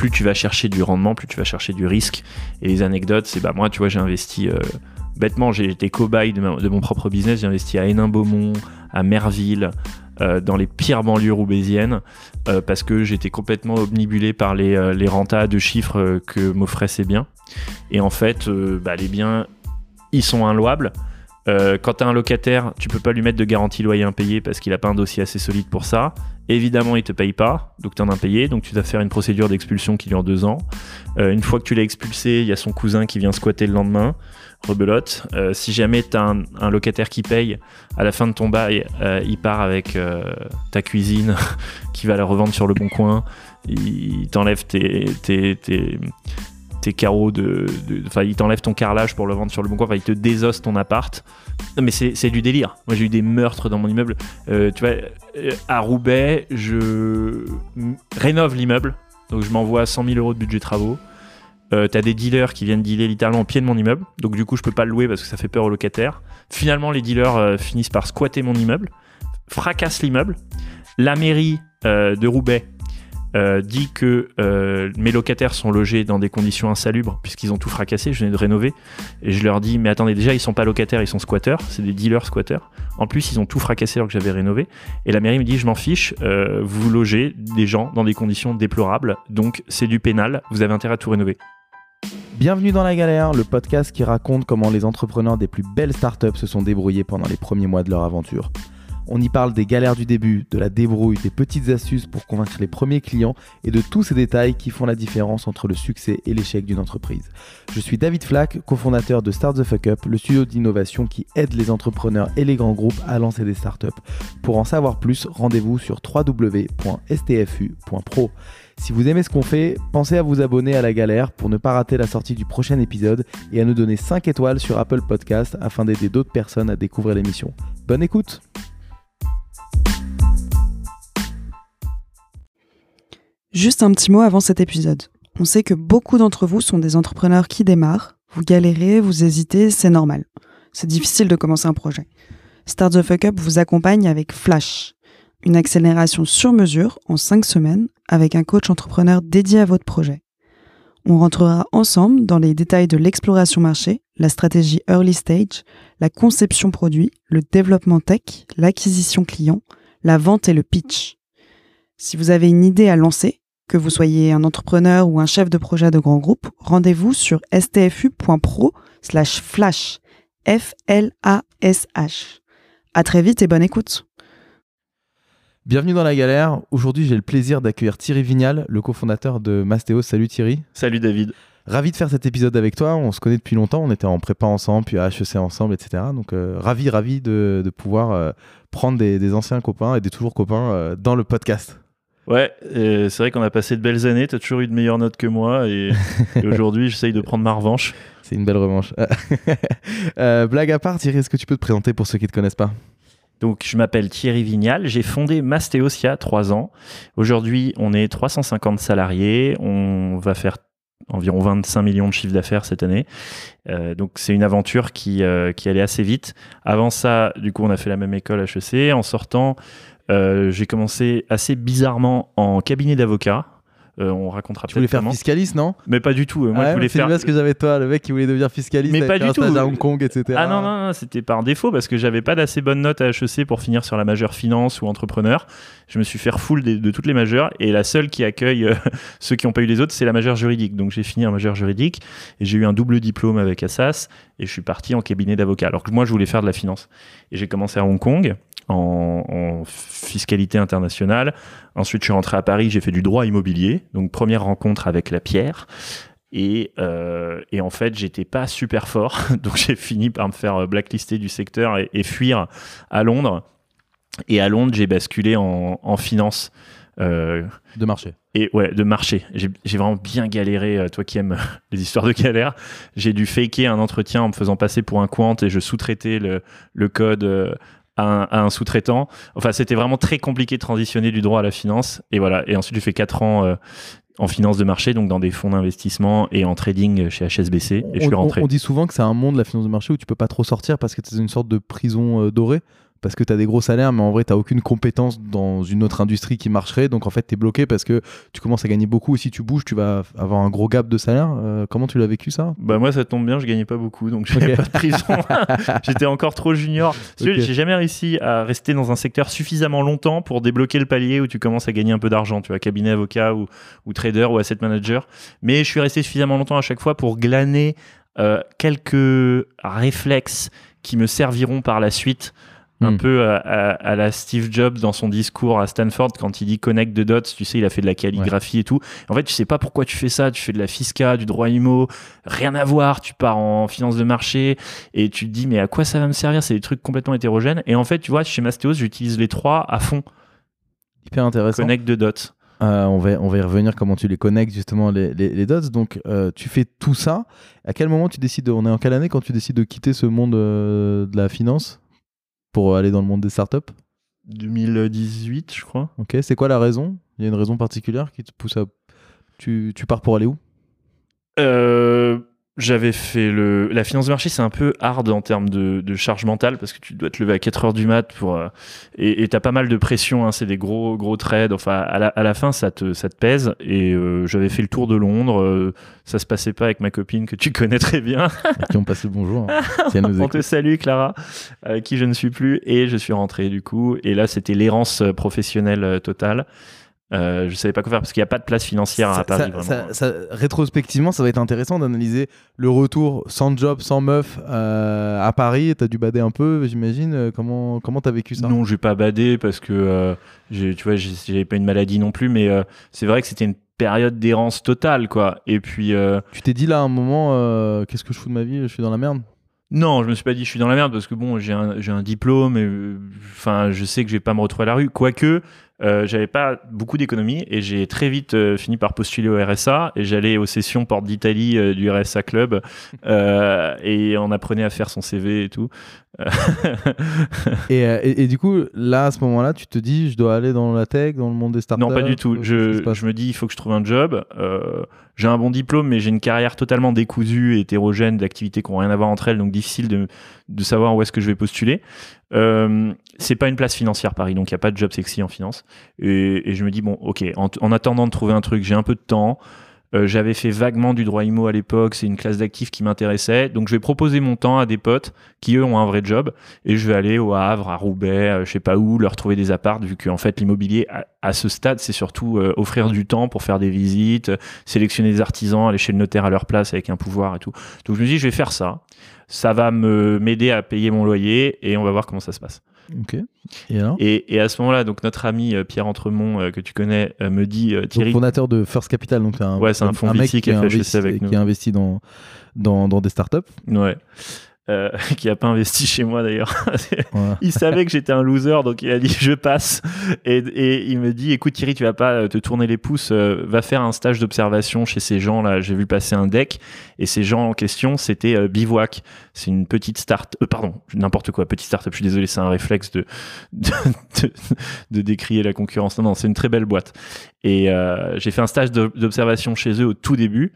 plus tu vas chercher du rendement, plus tu vas chercher du risque. Et les anecdotes, c'est bah moi, tu vois, j'ai investi euh, bêtement, j'ai été cobaye de, mon propre business. J'ai investi à Hénin-Beaumont, à Merville, euh, dans les pires banlieues roubaisiennes, euh, parce que j'étais complètement omnibulé par les, les rentas de chiffres que m'offraient ces biens. Et en fait, bah, les biens, ils sont inlouables. Euh, quand tu as un locataire, tu peux pas lui mettre de garantie loyer impayé parce qu'il a pas un dossier assez solide pour ça. Évidemment, il te paye pas, donc tu en as payé, donc tu dois faire une procédure d'expulsion qui dure deux ans. Euh, une fois que tu l'as expulsé, il y a son cousin qui vient squatter le lendemain, rebelote. Euh, si jamais tu as un, locataire qui paye, à la fin de ton bail, il part avec ta cuisine qui va la revendre sur le bon coin, il t'enlève tes tes carreaux de. Enfin, il t'enlève ton carrelage pour le vendre sur le bon coin. Enfin, il te désosse ton appart. Non, mais c'est du délire. Moi, j'ai eu des meurtres dans mon immeuble. Euh, tu vois, euh, à Roubaix, je rénove l'immeuble. Donc, je m'envoie 100 000 euros de budget travaux. Euh, t'as des dealers qui viennent dealer littéralement au pied de mon immeuble. Donc, du coup, je peux pas le louer parce que ça fait peur aux locataires. Finalement, les dealers finissent par squatter mon immeuble, fracassent l'immeuble. La mairie de Roubaix euh, dit que euh, mes locataires sont logés dans des conditions insalubres puisqu'ils ont tout fracassé, je venais de rénover. Et je leur dis, mais attendez, déjà, ils sont pas locataires, ils sont squatteurs, c'est des dealers squatteurs. En plus, ils ont tout fracassé alors que j'avais rénové. Et la mairie me dit, je m'en fiche, euh, vous logez des gens dans des conditions déplorables, donc c'est du pénal, vous avez intérêt à tout rénover. Bienvenue dans La Galère, le podcast qui raconte comment les entrepreneurs des plus belles startups se sont débrouillés pendant les premiers mois de leur aventure. On y parle des galères du début, de la débrouille, des petites astuces pour convaincre les premiers clients et de tous ces détails qui font la différence entre le succès et l'échec d'une entreprise. Je suis David Flack, cofondateur de Start the Fuck Up, le studio d'innovation qui aide les entrepreneurs et les grands groupes à lancer des startups. Pour en savoir plus, rendez-vous sur www.stfu.pro. Si vous aimez ce qu'on fait, pensez à vous abonner à la galère pour ne pas rater la sortie du prochain épisode et à nous donner 5 étoiles sur Apple Podcast afin d'aider d'autres personnes à découvrir l'émission. Bonne écoute Juste un petit mot avant cet épisode. On sait que beaucoup d'entre vous sont des entrepreneurs qui démarrent. Vous galérez, vous hésitez, c'est normal. C'est difficile de commencer un projet. Start the Fuck Up vous accompagne avec Flash, une accélération sur mesure en 5 semaines avec un coach entrepreneur dédié à votre projet. On rentrera ensemble dans les détails de l'exploration marché, la stratégie early stage, la conception produit, le développement tech, l'acquisition client, la vente et le pitch. Si vous avez une idée à lancer, que vous soyez un entrepreneur ou un chef de projet de grand groupe, rendez-vous sur stfu.pro slash flash. F-L-A-S-H. À très vite et bonne écoute. Bienvenue dans la galère. Aujourd'hui, j'ai le plaisir d'accueillir Thierry Vignal, le cofondateur de Mastéo. Salut Thierry. Salut David. Ravi de faire cet épisode avec toi. On se connaît depuis longtemps. On était en prépa ensemble, puis à HEC ensemble, etc. Donc, euh, ravi, ravi de, pouvoir euh, prendre des, anciens copains et des toujours copains euh, dans le podcast. Ouais, c'est vrai qu'on a passé de belles années. Tu as toujours eu de meilleures notes que moi. Et, aujourd'hui, j'essaye de prendre ma revanche. C'est une belle revanche. Euh, blague à part, Thierry, est-ce que tu peux te présenter pour ceux qui ne te connaissent pas? Donc, je m'appelle Thierry Vignal. J'ai fondé Mastéos il y a trois ans. Aujourd'hui, on est 350 salariés. On va faire environ 25 millions de chiffre d'affaires cette année. Euh, donc, c'est une aventure qui, euh, qui allait assez vite. Avant ça, du coup, on a fait la même école HEC. En sortant, euh, j'ai commencé assez bizarrement en cabinet d'avocat. Euh, on racontera Tu voulais faire fiscaliste, non? Mais pas du tout. Moi, je voulais faire. C'est ce que j'avais toi, le mec qui voulait devenir fiscaliste. Mais pas du tout. à Hong Kong, etc. Ah non, non, non c'était par défaut parce que j'avais pas d'assez bonnes notes à HEC pour finir sur la majeure finance ou entrepreneur. Je me suis fait full de, toutes les majeures et la seule qui accueille euh, ceux qui n'ont pas eu les autres, c'est la majeure juridique. Donc j'ai fini en majeure juridique et j'ai eu un double diplôme avec Assas et je suis parti en cabinet d'avocat. Alors que moi, je voulais faire de la finance. Et j'ai commencé à Hong Kong en, fiscalité internationale. Ensuite, je suis rentré à Paris, j'ai fait du droit immobilier. Donc, première rencontre avec la pierre. Et, euh, et en fait, j'étais pas super fort. Donc, j'ai fini par me faire blacklister du secteur et, fuir à Londres. Et à Londres, j'ai basculé en, finance. Euh, de marché. Et ouais, de marché. J'ai vraiment bien galéré, euh, toi qui aimes les histoires de galère. J'ai dû faker un entretien en me faisant passer pour un quant et je sous-traitais le, le, code à un, sous-traitant. Enfin, c'était vraiment très compliqué de transitionner du droit à la finance. Et voilà. Et ensuite, j'ai fait 4 ans euh, en finance de marché, donc dans des fonds d'investissement et en trading chez HSBC. Et on, je suis rentré. On, dit souvent que c'est un monde, la finance de marché, où tu peux pas trop sortir parce que c'est une sorte de prison euh, dorée. Parce que tu as des gros salaires, mais en vrai, tu aucune compétence dans une autre industrie qui marcherait. Donc en fait, tu es bloqué parce que tu commences à gagner beaucoup. Et si tu bouges, tu vas avoir un gros gap de salaire. Euh, comment tu l'as vécu ça? Bah moi, ça tombe bien, je gagnais pas beaucoup, donc j'avais pas de prison. J'étais encore trop junior. Okay. J'ai jamais réussi à rester dans un secteur suffisamment longtemps pour débloquer le palier où tu commences à gagner un peu d'argent, tu vois, cabinet avocat ou, ou trader ou asset manager. Mais je suis resté suffisamment longtemps à chaque fois pour glaner euh, quelques réflexes qui me serviront par la suite un Hmm. peu à, à- à la Steve Jobs dans son discours à Stanford quand il dit connect the dots, tu sais, il a fait de la calligraphie et tout. En fait, tu sais pas pourquoi tu fais ça, tu fais de la fisca, du droit IMO, rien à voir, tu pars en finance de marché et tu te dis mais à quoi ça va me servir? C'est des trucs complètement hétérogènes et en fait, tu vois, chez Mastéos, j'utilise les trois à fond, Hyper intéressant. connect the dots. Euh, on, va, on va y revenir comment tu les connectes justement les, les, les dots. Donc euh, tu fais tout ça. À quel moment tu décides, de- on est en quelle année quand tu décides de quitter ce monde euh, de la finance? Pour aller dans le monde des startups 2018, je crois. Ok, c'est quoi la raison? Il y a une raison particulière qui te pousse à... Tu, tu pars pour aller où? Euh, j'avais fait le la finance de marché c'est un peu hard en termes de, de charge mentale parce que tu dois te lever à 4 heures du mat pour euh, et t'as pas mal de pression hein, c'est des gros gros trades. Enfin à la, à la fin ça te ça te pèse. Et euh, j'avais fait le tour de Londres euh, ça se passait pas avec ma copine que tu connais très bien. À qui on passe le bonjour hein, si on te salue Clara qui je ne suis plus et je suis rentré du coup. Et là c'était l'errance euh, professionnelle euh, totale euh, je savais pas quoi faire parce qu'il n'y a pas de place financière à Paris ça- rétrospectivement, ça va être intéressant d'analyser le retour sans job, sans meuf euh, à Paris. T'as dû bader un peu, j'imagine. Euh, Comment comment t'as vécu ça Non, j'ai pas badé parce que euh, tu vois, j'ai- j'avais pas une maladie non plus, mais euh, c'est vrai que c'était une période d'errance totale, quoi. Et puis Tu t'es dit là à un moment, qu'est-ce que je fous de ma vie? Je suis dans la merde. non, je me suis pas dit je suis dans la merde parce que bon, j'ai un, un diplôme, et enfin, je sais que je vais pas me retrouver à la rue. Quoique, euh, j'avais pas beaucoup d'économies et j'ai très vite euh, fini par postuler au RSA et j'allais aux sessions Porte d'Italie euh, du RSA Club et on apprenait à faire son CV et tout. Et, et, et du coup, là, à ce moment-là, tu te dis, je dois aller dans la tech, dans le monde des startups Non, pas du tout. Je, me dis, il faut que je trouve un job. J'ai un bon diplôme, mais j'ai une carrière totalement décousue et hétérogène d'activités qui n'ont rien à voir entre elles, donc difficile de, de savoir où est-ce que je vais postuler. Euh, c'est pas une place financière Paris, donc il n'y a pas de job sexy en finance. Et, je me dis, bon, ok, en, en attendant de trouver un truc, j'ai un peu de temps. Euh, J'avais fait vaguement du droit IMO à l'époque, c'est une classe d'actifs qui m'intéressait. Donc je vais proposer mon temps à des potes qui eux ont un vrai job et je vais aller au Havre, à Roubaix, euh, je sais pas où, leur trouver des apparts vu qu'en fait l'immobilier à, ce stade c'est surtout euh, offrir du temps pour faire des visites, sélectionner des artisans, aller chez le notaire à leur place avec un pouvoir et tout. Donc je me dis je vais faire ça. Ça va me m'aider à payer mon loyer et on va voir comment ça se passe. Ok. Et alors? Et, et à ce moment-là, donc notre ami euh, Pierre Entremont euh, que tu connais euh, me dit euh, Donc, Thierry, fondateur de First Capital, donc un, Ouais, c'est un fonds mec VC qui a investi, avec qui a investi dans, dans, dans des startups. ouais, euh, qui a pas investi chez moi d'ailleurs. Il savait que j'étais un loser, donc il a dit je passe. Et, et il me dit écoute Thierry, tu vas pas euh, te tourner les pouces, euh, va faire un stage d'observation chez ces gens là. J'ai vu passer un deck et ces gens en question c'était euh, Bivouac. C'est une petite start, pardon, n'importe quoi, petite start-up. Je suis désolé, c'est un réflexe de de, de, de décrier la concurrence. Non non, c'est une très belle boîte. Et j'ai fait un stage d'observation chez eux au tout début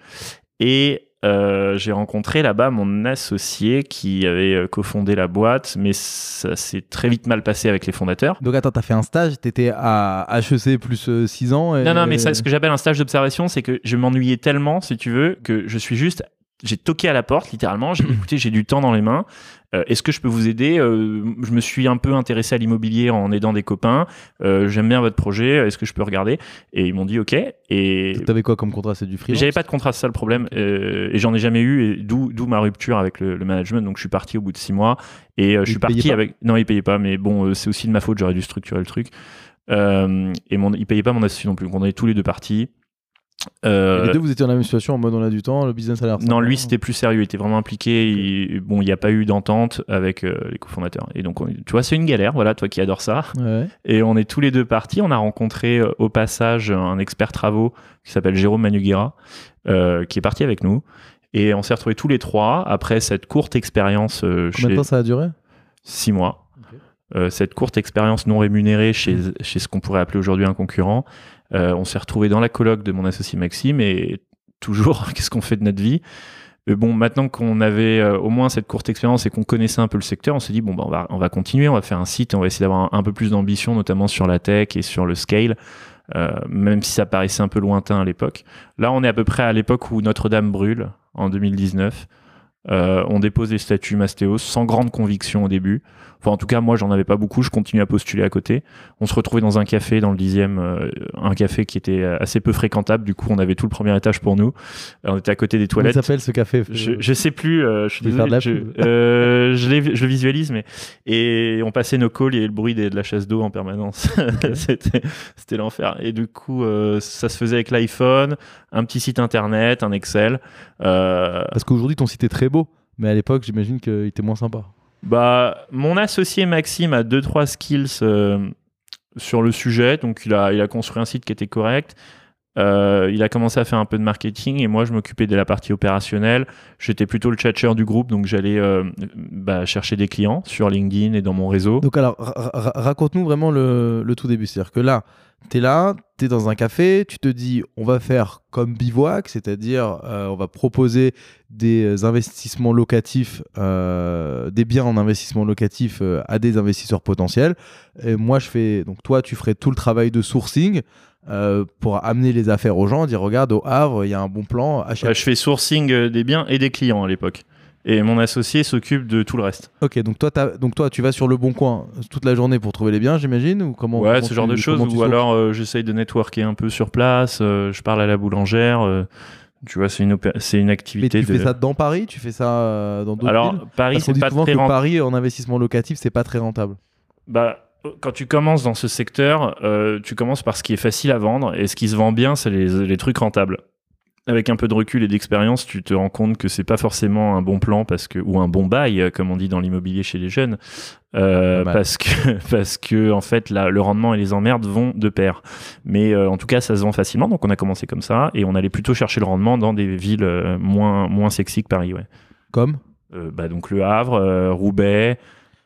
et euh, j'ai rencontré là-bas mon associé qui avait euh, cofondé la boîte, mais ça s'est très vite mal passé avec les fondateurs. Donc attends, t'as fait un stage, t'étais à HEC plus 6 ans. Et... Non, non, mais ça, ce que j'appelle un stage d'observation, c'est que je m'ennuyais tellement, si tu veux, que je suis juste. J'ai toqué à la porte, littéralement. J'ai dit, écoutez, j'ai du temps dans les mains. Euh, Est-ce que je peux vous aider? Euh, Je me suis un peu intéressé à l'immobilier en aidant des copains. Euh, J'aime bien votre projet. Est-ce que je peux regarder? Et ils m'ont dit OK. Et T'avais quoi comme contrat? C'est du freelance? J'avais pas de contrat, c'est ça le problème, et j'en ai jamais eu, d'où d'où ma rupture avec le, le management. Donc je suis parti au bout de six mois, et je suis parti avec. Non, ils payaient pas, mais bon, c'est aussi de ma faute. J'aurais dû structurer le truc. Euh, et mon, ils payaient pas mon associé non plus. Donc on est tous les deux partis. Euh, Les deux, vous étiez dans la même situation en mode on a du temps, le business a l'air. non, lui c'était plus sérieux, il était vraiment impliqué. il- bon, il n'y a pas eu d'entente avec euh, les cofondateurs. Et donc, on- tu vois, c'est une galère, voilà, toi qui adores ça. Ouais. Et on est tous les deux partis. On a rencontré euh, au passage un expert travaux qui s'appelle Jérôme Manuguera, qui est parti avec nous. Et on s'est retrouvés tous les trois après cette courte expérience Combien de chez temps ça a duré? Six mois. Cette courte expérience non rémunérée chez, chez ce qu'on pourrait appeler aujourd'hui un concurrent. Euh, on s'est retrouvés dans la colloque de mon associé Maxime et toujours, qu'est-ce qu'on fait de notre vie? Mais bon, maintenant qu'on avait euh, au moins cette courte expérience et qu'on connaissait un peu le secteur, on s'est dit bon, bah, on, va, on va continuer, on va faire un site et on va essayer d'avoir un, peu plus d'ambition, notamment sur la tech et sur le scale, euh, même si ça paraissait un peu lointain à l'époque. Là, on est à peu près à l'époque où Notre-Dame brûle, en 2019. Euh, on dépose les statuts Mastéos sans grande conviction au début. Enfin, en tout cas, moi, j'en avais pas beaucoup. Je continue à postuler à côté. On se retrouvait dans un café dans le dixième, euh, un café qui était assez peu fréquentable. Du coup, on avait tout le premier étage pour nous. Euh, on était à côté des Comment toilettes. s'appelle ce café? Je, je sais plus, euh, je suis désolé, de la je, euh, je, je le visualise, mais et on passait nos calls, il y avait le bruit des- de la chasse d'eau en permanence. c'était, c'était l'enfer. Et du coup, euh, ça se faisait avec l'iPhone, un petit site internet, un Excel. Euh, Parce qu'aujourd'hui, ton site est très beau, mais à l'époque, j'imagine qu'il était moins sympa. Bah, mon associé Maxime a deux trois skills euh, sur le sujet, donc il a, il a construit un site qui était correct. Euh, il a commencé à faire un peu de marketing et moi je m'occupais de la partie opérationnelle. J'étais plutôt le tchatcher du groupe, donc j'allais euh, bah, chercher des clients sur LinkedIn et dans mon réseau. Donc alors, ra- ra- raconte-nous vraiment le, le tout début. C'est-à-dire que là, tu es là, tu es dans un café, tu te dis, on va faire comme Bivouac, c'est-à-dire euh, on va proposer des investissements locatifs, euh, des biens en investissement locatif euh, à des investisseurs potentiels. Et moi, je fais, donc toi, tu ferais tout le travail de sourcing. pour amener les affaires aux gens, dire regarde au Havre il y a un bon plan, achète. Je fais sourcing des biens et des clients à l'époque. Et mon associé s'occupe de tout le reste. Ok, donc toi, donc toi, tu vas sur le bon coin toute la journée pour trouver les biens, j'imagine ou comment ouais, ce genre tu- de choses. tu Ou alors euh, j'essaye de networker un peu sur place. euh, je parle à la boulangère. euh, tu vois, c'est une, c'est une Mais activité tu de. fais ça dans Paris Tu fais ça euh, dans d'autres Alors, villes? Paris, c'est pas souvent très rentable. Paris, en investissement locatif, c'est pas très rentable. Bah, quand tu commences dans ce secteur, tu commences par ce qui est facile à vendre et ce qui se vend bien, c'est les, les trucs rentables. Avec un peu de recul et d'expérience, tu te rends compte que c'est pas forcément un bon plan parce que ou un bon bail, comme on dit dans l'immobilier chez les jeunes, euh, parce que parce que en fait là, le rendement et les emmerdes vont de pair. Mais euh, en tout cas, ça se vend facilement, donc on a commencé comme ça et on allait plutôt chercher le rendement dans des villes euh, moins moins sexy que Paris, ouais. Comme? Euh, bah donc le Havre, Roubaix.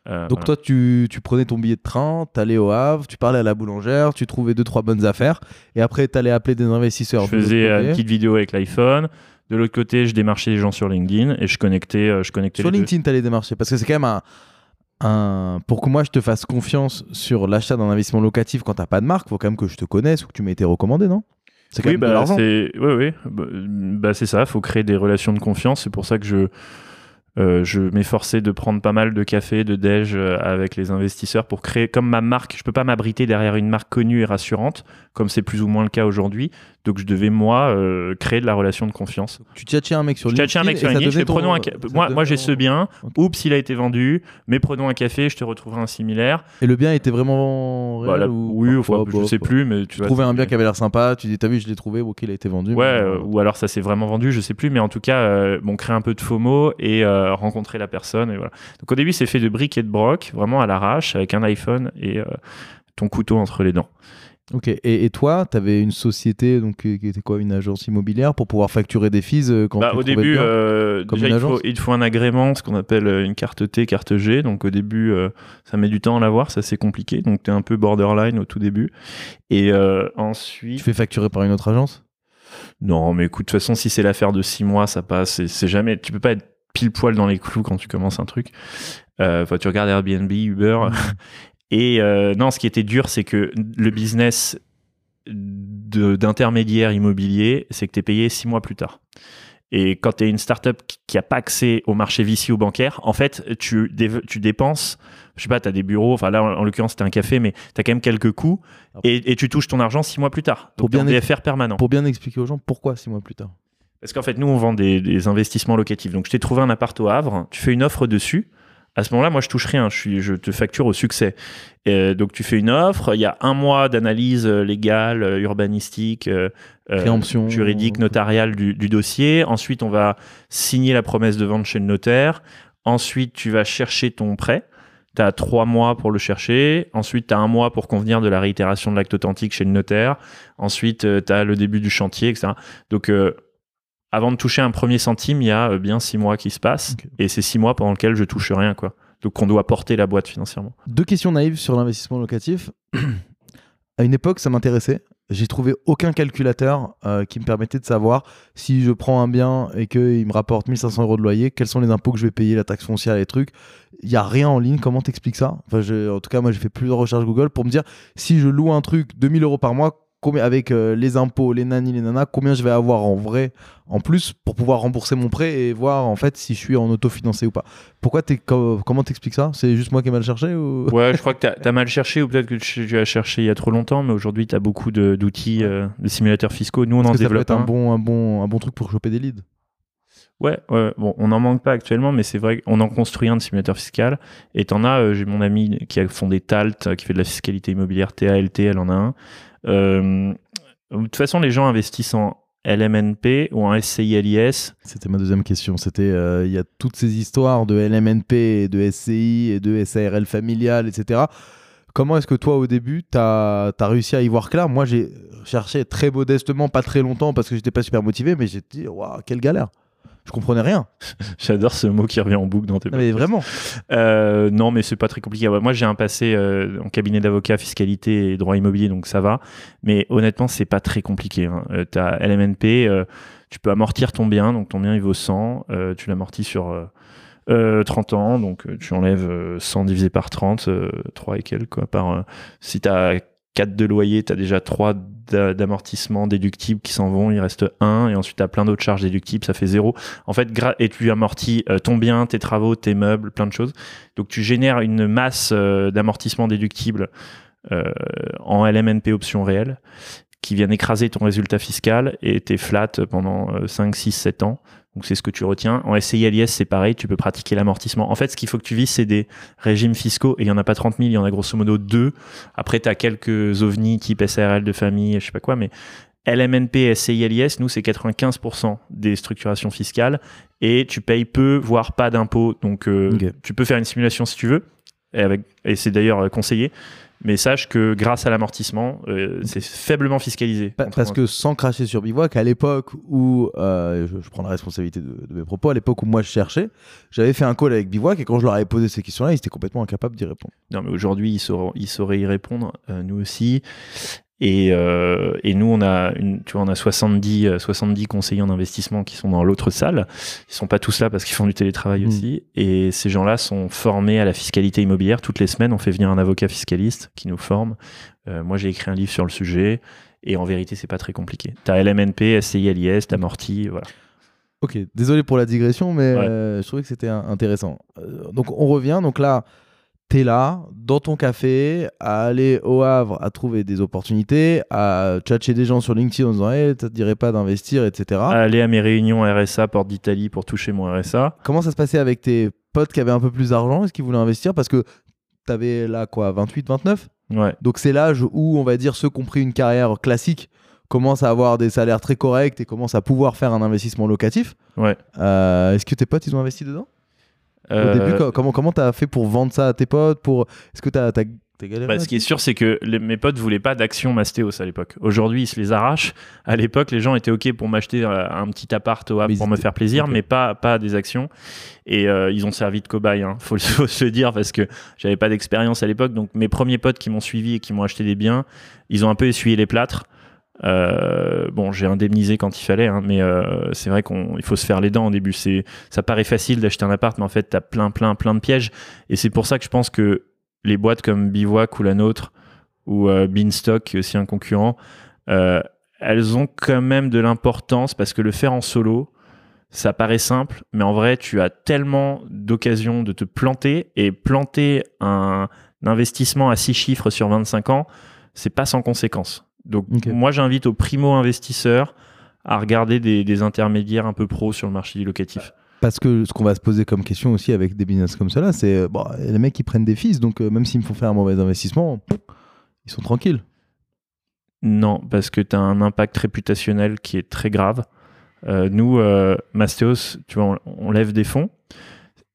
Euh, Donc voilà. toi, tu, tu prenais ton billet de train, t'allais au Havre, tu parlais à la boulangère, tu trouvais deux, trois bonnes affaires, et après, t'allais appeler des investisseurs. Je de faisais euh, une petite vidéo avec l'iPhone. De l'autre côté, je démarchais les gens sur LinkedIn et je connectais, euh, je connectais Sur les. LinkedIn, t'allais démarcher. Parce que c'est quand même un, un- Pour que moi, je te fasse confiance sur l'achat d'un investissement locatif quand t'as pas de marque, faut quand même que je te connaisse ou que tu m'aies été recommandé, non? C'est quand Oui, même de bah, l'argent. c'est oui, oui. Bah, bah, c'est ça. Faut créer des relations de confiance. C'est pour ça que je euh, je m'efforçais de prendre pas mal de café, de déj euh, avec les investisseurs pour créer comme ma marque. Je peux pas m'abriter derrière une marque connue et rassurante, comme c'est plus ou moins le cas aujourd'hui. Donc je devais moi euh, créer de la relation de confiance. Tu tchatchais un mec sur Je LinkedIn. tchatchais un mec sur LinkedIn, je fais, prenons un ca- moi, moi j'ai ton- ce bien. Ok. Oups, il a été vendu. Mais prenons un café, je te retrouverai un similaire. Et le bien était vraiment réel ou Oui, enfin, je bof, sais plus, mais tu, Tu vois, trouvais un bien qui avait l'air sympa, tu dis t'as vu je l'ai trouvé, ok il a été vendu. Ouais, mais, euh, ou alors ça s'est vraiment vendu, je sais plus, mais en tout cas, euh, bon, créer un peu de FOMO et euh, rencontrer la personne. Et voilà. Donc au début, c'est fait de briques et de broc, vraiment à l'arrache, avec un iPhone et ton couteau entre les dents. Ok, et, et toi, tu avais une société donc, qui était quoi, une agence immobilière pour pouvoir facturer des fees euh, quand Bah, tu au début, bien euh, Comme déjà, une il, faut, il faut un agrément, ce qu'on appelle euh, une carte T, carte G. Donc au début, euh, ça met du temps à l'avoir, ça c'est compliqué. Donc tu es un peu borderline au tout début. Et euh, ensuite. Tu fais facturer par une autre agence? Non, mais écoute, de toute façon, si c'est l'affaire de six mois, ça passe. C'est- jamais. Tu peux pas être pile poil dans les clous quand tu commences un truc. Euh, tu regardes Airbnb, Uber. Et euh, non, ce qui était dur, c'est que le business d'intermédiaire immobilier, c'est que tu es payé six mois plus tard. Et quand tu es une startup qui- qui a pas accès au marché VC ou bancaire, en fait, tu, dé- tu dépenses, je sais pas, tu as des bureaux, enfin là, en, en l'occurrence, c'était un café, mais tu as quand même quelques coûts et, et tu touches ton argent six mois plus tard. Pour bien DFR permanent. Pour bien expliquer aux gens pourquoi six mois plus tard. Parce qu'en fait, nous, on vend des, des investissements locatifs. Donc, je t'ai trouvé un appart au Havre, tu fais une offre dessus. À ce moment-là, moi, je touche rien. Je, suis, je te facture au succès. Euh, donc, tu fais une offre. Il y a un mois d'analyse euh, légale, euh, urbanistique, euh, juridique, notariale du, du dossier. Ensuite, on va signer la promesse de vente chez le notaire. Ensuite, tu vas chercher ton prêt. Tu as trois mois pour le chercher. Ensuite, tu as un mois pour convenir de la réitération de l'acte authentique chez le notaire. Ensuite, tu as le début du chantier, etc. Donc, euh, avant de toucher un premier centime, il y a euh, bien six mois qui se passent. Et c'est six mois pendant lesquels je touche rien. quoi. Donc, on doit porter la boîte financièrement. Deux questions naïves sur l'investissement locatif. À une époque, ça m'intéressait. J'ai trouvé aucun calculateur euh, qui me permettait de savoir si je prends un bien et qu'il me rapporte 1500 euros de loyer, quels sont les impôts que je vais payer, la taxe foncière, les trucs. Il n'y a rien en ligne. Comment t'expliques ça? Enfin, je- En tout cas, moi, j'ai fait plusieurs recherches Google pour me dire si je loue un truc 2000 euros par mois, combien, avec euh, les impôts, les nannis, les nanas, combien je vais avoir en vrai en plus pour pouvoir rembourser mon prêt et voir en fait si je suis en autofinancé ou pas. Pourquoi t'es, co- comment t'expliques ça? C'est juste moi qui ai mal cherché ou... Ouais, je crois que tu as, mal cherché ou peut-être que tu, as cherché il y a trop longtemps, mais aujourd'hui tu as beaucoup de- d'outils, euh, de simulateurs fiscaux. Nous on en que ça peut développe être un un. bon, un, bon, un bon truc pour choper des leads. Ouais, ouais, bon, on n'en manque pas actuellement, mais c'est vrai qu'on en construit un de simulateur fiscal. Et t'en as, euh, j'ai mon ami qui a fondé Talt, euh, qui fait de la fiscalité immobilière, TALT, elle en a un. Euh, de toute façon, les gens investissent en LMNP ou en SCI-LIS. C'était ma deuxième question. C'était, euh, il y a toutes ces histoires de LMNP, et de SCI et de SARL familial, etc. Comment est-ce que toi, au début, tu as, réussi à y voir clair? Moi, j'ai cherché très modestement, pas très longtemps, parce que j'étais pas super motivé, mais j'ai dit, waouh, quelle galère Je comprenais rien. J'adore ce mot qui revient en boucle dans tes Non, mais vraiment. Euh, non, mais c'est pas très compliqué. Moi, j'ai un passé euh, en cabinet d'avocat, fiscalité et droit immobilier, donc ça va. Mais honnêtement, c'est pas très compliqué. Hein. Euh, t'as LMNP, euh, tu peux amortir ton bien, donc ton bien il vaut 100, euh, tu l'amortis sur euh, euh, 30 ans, donc tu enlèves euh, 100 divisé par 30, euh, 3 et quelques. Quoi, par, si t'as 4 de loyer, t'as déjà 3 d'a- d'amortissement déductibles qui s'en vont, il reste 1, et ensuite t'as plein d'autres charges déductibles, ça fait 0. En fait, et tu amortis euh, ton bien, tes travaux, tes meubles, plein de choses. Donc tu génères une masse euh, d'amortissement déductible euh, en LMNP option réelle qui viennent écraser ton résultat fiscal et t'es flat pendant euh, 5, 6, 7 ans. Donc c'est ce que tu retiens. En SCI-LIS, c'est pareil, tu peux pratiquer l'amortissement. En fait, ce qu'il faut que tu vises, c'est des régimes fiscaux, et il n'y en a pas 30 000, il y en a grosso modo deux. Après, tu as quelques ovnis type SARL de famille, je sais pas quoi, mais LMNP, SCI-LIS, nous, c'est 95% des structurations fiscales, et tu payes peu, voire pas d'impôts. Donc euh, tu peux faire une simulation si tu veux, et c'est d'ailleurs euh, conseillé. Mais sache que grâce à l'amortissement, euh, c'est faiblement fiscalisé. Pa- Parce que sans cracher sur Bivouac, à l'époque où, euh, je, je prends la responsabilité de, de mes propos, à l'époque où moi je cherchais, j'avais fait un call avec Bivouac et quand je leur avais posé ces questions-là, ils étaient complètement incapables d'y répondre. Non, mais aujourd'hui, ils sauraient, ils sauraient y répondre, euh, nous aussi. Et, euh, et nous, on a, une, tu vois, on a 70, euh, 70 conseillers en investissement qui sont dans l'autre salle. Ils sont pas tous là parce qu'ils font du télétravail Mm. aussi. Et ces gens-là sont formés à la fiscalité immobilière. Toutes les semaines, on fait venir un avocat fiscaliste qui nous forme. Euh, moi, j'ai écrit un livre sur le sujet. Et en vérité, c'est pas très compliqué. T'as LMNP, SCI, LIS, t'amortis, voilà. Ok, désolé pour la digression, mais Ouais. euh, je trouvais que c'était intéressant. Euh, donc on revient, donc là, t'es là, dans ton café, à aller au Havre, à trouver des opportunités, à tchatcher des gens sur LinkedIn en disant hey, ça te dirait pas d'investir, etc. Aller à mes réunions RSA, Porte d'Italie, pour toucher mon RSA. Comment ça se passait avec tes potes qui avaient un peu plus d'argent? Est-ce qu'ils voulaient investir? Parce que t'avais là quoi, 28, 29 Ouais. Donc c'est l'âge où, on va dire, ceux qui ont pris une carrière classique commencent à avoir des salaires très corrects et commencent à pouvoir faire un investissement locatif. Ouais. Euh, Est-ce que tes potes, ils ont investi dedans? Au Euh, début, co- comment comment t'as fait pour vendre ça à tes potes pour... Est-ce que t'as Bah, ce qui est sûr, c'est que les- mes potes voulaient pas d'actions Mastéos à l'époque. Aujourd'hui, ils se les arrachent. À l'époque, les gens étaient OK pour m'acheter euh, un petit appart au Havre pour me faire plaisir, mais pas, pas des actions. Et euh, ils ont servi de cobaye, hein. faut, faut se le dire, parce que j'avais pas d'expérience à l'époque. Donc mes premiers potes qui m'ont suivi et qui m'ont acheté des biens, ils ont un peu essuyé les plâtres. Euh, bon, j'ai indemnisé quand il fallait, hein, mais euh, c'est vrai qu'il faut se faire les dents au début. C'est, ça paraît facile d'acheter un appart, mais en fait, tu as plein, plein, plein de pièges. Et c'est pour ça que je pense que les boîtes comme Bivouac ou la nôtre, ou euh, Beanstalk, qui est aussi un concurrent, euh, elles ont quand même de l'importance parce que le faire en solo, ça paraît simple, mais en vrai, tu as tellement d'occasions de te planter et planter un investissement à 6 chiffres sur 25 ans, c'est pas sans conséquence. Donc, moi, j'invite aux primo-investisseurs à regarder des, des intermédiaires un peu pros sur le marché du locatif. Parce que ce qu'on va se poser comme question aussi avec des business comme cela, c'est euh, bon, les mecs qui prennent des fils, donc euh, même s'ils me font faire un mauvais investissement, ils sont tranquilles. Non, parce que tu as un impact réputationnel qui est très grave. Euh, nous, euh, Mastéos, tu vois, on, on lève des fonds.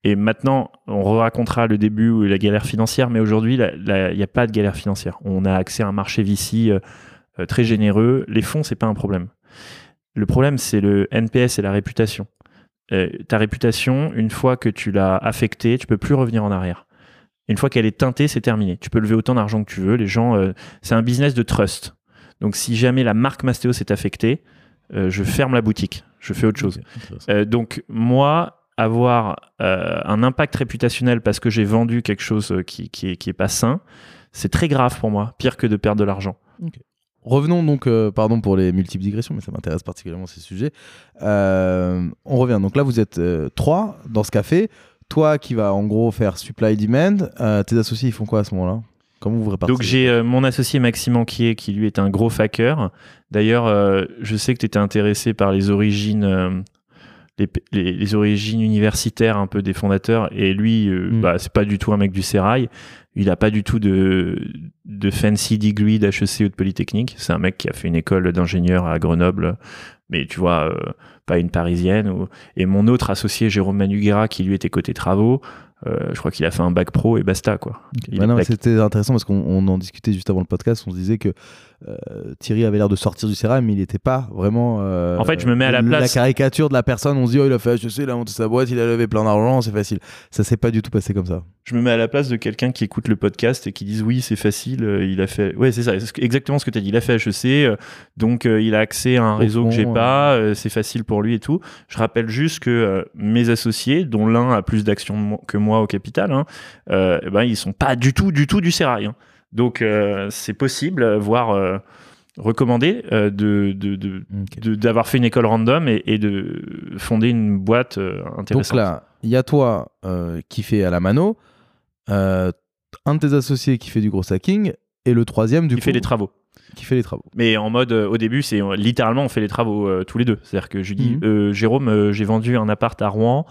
Et maintenant, on racontera le début ou la galère financière, mais aujourd'hui, il n'y a pas de galère financière. On a accès à un marché VC euh, euh, très généreux. Les fonds, c'est pas un problème. Le problème, c'est le NPS et la réputation. Euh, ta réputation, une fois que tu l'as affectée, tu peux plus revenir en arrière. Une fois qu'elle est teintée, c'est terminé. Tu peux lever autant d'argent que tu veux. Les gens, euh, c'est un business de trust. Donc, si jamais la marque Mastéo s'est affectée, euh, je ferme la boutique. Je fais autre chose. Euh, donc, moi, avoir euh, un impact réputationnel parce que j'ai vendu quelque chose euh, qui, qui, est, qui est pas sain, c'est très grave pour moi. Pire que de perdre de l'argent. Revenons donc, euh, pardon pour les multiples digressions, mais ça m'intéresse particulièrement ces sujets. Euh, on revient. Donc là, vous êtes euh, trois dans ce café. Toi qui vas en gros faire supply demand. Tes associés, ils font quoi à ce moment-là? Comment vous répartissez? Donc j'ai mon associé Maxime Anquier qui lui est un gros facker. D'ailleurs, je sais que tu étais intéressé par les origines, les, les- les origines universitaires un peu des fondateurs. Et lui, euh, Mm. bah, c'est pas du tout un mec du Sérail. Il a pas du tout de, de fancy degree d'HEC ou de Polytechnique. C'est un mec qui a fait une école d'ingénieur à Grenoble, mais tu vois, euh, pas une parisienne. ou- Et mon autre associé, Jérôme Manuguera, qui lui était côté travaux, euh, je crois qu'il a fait un bac pro et basta, quoi. Plaqué. C'était intéressant parce qu'on on en discutait juste avant le podcast. On se disait que Thierry avait l'air de sortir du sérail, mais il n'était pas vraiment. euh, En fait, je me mets à la La place- caricature de la personne, on se dit, oh, il a fait HEC, il a monté sa boîte, il a levé plein d'argent, c'est facile. Ça s'est pas du tout passé comme ça. je me mets à la place de quelqu'un qui écoute le podcast et qui dise oui c'est facile euh, il a fait ouais c'est ça exactement ce que tu as dit il a fait HEC euh, donc euh, il a accès à un Au réseau fond, que j'ai pas euh, c'est facile pour lui et tout je rappelle juste que euh, mes associés dont l'un a plus d'actions que moi au capital hein, euh, eh ben ils sont pas du tout du tout du sérail hein. Donc euh, c'est possible euh, voire euh, recommandé euh, de d'avoir fait une école random et, et de fonder une boîte intéressante Donc là, il y a toi qui fait à la mano, un de tes associés qui fait du gros hacking, et le troisième, du qui coup, fait les travaux qui fait les travaux. Mais en mode, au début, c'est littéralement, on fait les travaux tous les deux. C'est-à-dire que je lui dis, Mhm. Jérôme, j'ai vendu un appart à Rouen,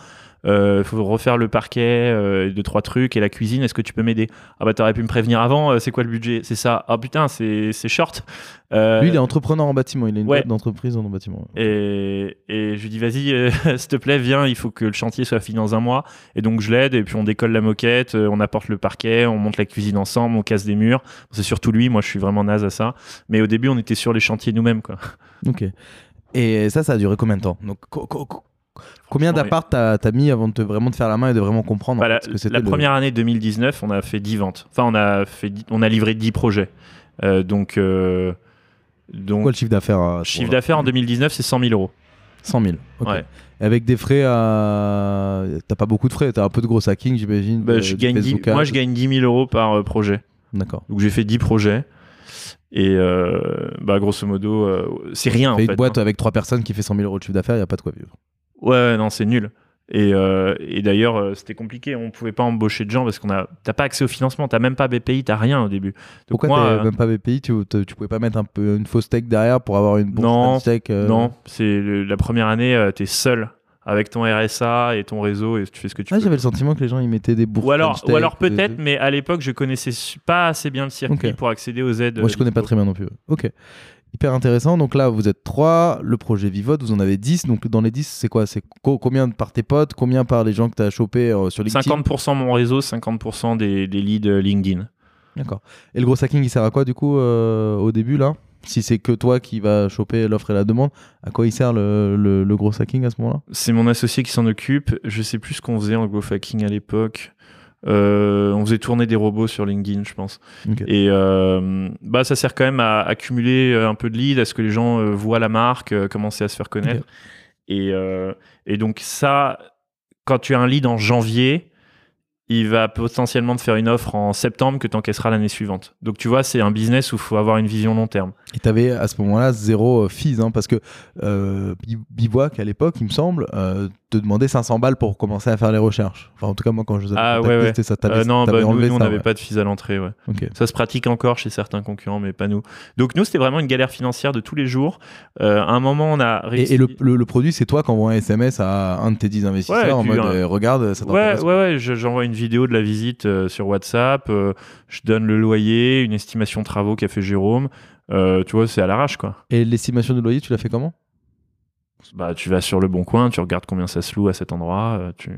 il faut refaire le parquet, euh, deux, trois trucs, et la cuisine, est-ce que tu peux m'aider? Ah bah t'aurais pu me prévenir avant, euh, c'est quoi le budget? C'est ça. Ah putain, c'est short. Euh, Lui, il est entrepreneur en bâtiment, il a une ouais. boîte d'entreprise en bâtiment. et, et je lui dis, vas-y, euh, s'il te plaît, viens, il faut que le chantier soit fini dans un mois. Et donc je l'aide, et puis on décolle la moquette, euh, on apporte le parquet, on monte la cuisine ensemble, on casse des murs. C'est surtout lui, moi je suis vraiment naze à ça. Mais au début, on était sur les chantiers nous-mêmes, quoi. Ok. Et ça, ça a duré combien de temps? Donc, co- co- Combien d'appart t'as as mis avant de te, vraiment de faire la main et de vraiment comprendre Bah, en la, ce que la le- première année 2019, on a fait 10 ventes. Enfin, on a, fait, on a livré 10 projets. Euh, donc, euh, donc Quoi le chiffre d'affaires ce chiffre d'affaires en 2019, c'est 100 000 euros. 100 000. ok. Ouais. Et Avec des frais à. T'as pas beaucoup de frais, t'as un peu de gros hacking, j'imagine. Bah, je gagne 10 bazooka. moi, je gagne 10 000 euros par euh, projet. D'accord. Donc, j'ai fait 10 projets. Et euh, bah, grosso modo, euh, c'est rien en Fait une boîte hein. avec trois personnes qui fait 100 000 euros de chiffre d'affaires, il a pas de quoi vivre. Ouais, non, c'est nul. Et, euh, et d'ailleurs, euh, c'était compliqué. On pouvait pas embaucher de gens parce qu'on a, t'as pas accès au financement, t'as même pas BPI, t'as rien au début. Donc Pourquoi moi, euh, même pas BPI tu, tu pouvais pas mettre un peu une fausse tech derrière pour avoir une bourse Non, tech euh, Non, c'est la première année, tu t'es seul avec ton RSA et ton réseau et tu fais ce que tu Ah, j'avais le sentiment que les gens ils mettaient des bourses. Ou alors, ou alors peut-être, mais à l'époque, je connaissais su- pas assez bien le circuit pour accéder aux aides. Moi, je connais pas très bien non plus. Ok. Hyper intéressant. Donc là, vous êtes trois. Le projet Vivote, vous en avez 10. Donc dans les 10, c'est quoi? C'est co- combien par tes potes? Combien par les gens que tu as chopés euh, sur LinkedIn? 50% mon réseau, 50% des, des leads euh, LinkedIn. D'accord. Et le gros hacking, il sert à quoi du coup euh, au début là? Si c'est que toi qui vas choper l'offre et la demande, à quoi il sert le, le- le gros hacking à ce moment-là? C'est mon associé qui s'en occupe. Je sais plus ce qu'on faisait en growth hacking à l'époque. Euh, on faisait tourner des robots sur LinkedIn, je pense. Et euh, bah, ça sert quand même à accumuler euh, un peu de leads, à ce que les gens euh, voient la marque, commencer à se faire connaître. Et, et donc ça, quand tu as un lead en janvier, il va potentiellement te faire une offre en septembre que tu encaisseras l'année suivante. Donc tu vois, c'est un business où il faut avoir une vision long terme. Et tu avais à ce moment-là zéro fees, hein, parce que Bi- Bivouac à l'époque, il me semble, te demandait 500 balles pour commencer à faire les recherches. Enfin, en tout cas, moi, quand je vous avais Ah, ouais, ouais. ça. T'avais- Euh, non, bah, nous, on n'avait ouais. pas de fees à l'entrée. Ouais. Ça se pratique encore chez certains concurrents, mais pas nous. Donc nous, c'était vraiment une galère financière de tous les jours. Euh, à un moment, on a réussi. Et, et le, le- le produit, c'est toi qui envoies un SMS à un de tes 10 investisseurs Ouais, en mode un- euh, regarde, ça Ouais, t'intéresse ouais, ouais, je- j'envoie une vidéo de la visite euh, sur WhatsApp, euh, je donne le loyer, une estimation de travaux qu'a fait Jérôme. Tu vois, c'est à l'arrache, quoi. Et l'estimation de loyer, tu l'as fait comment? Bah, tu vas sur le bon coin, tu regardes combien ça se loue à cet endroit, euh, tu,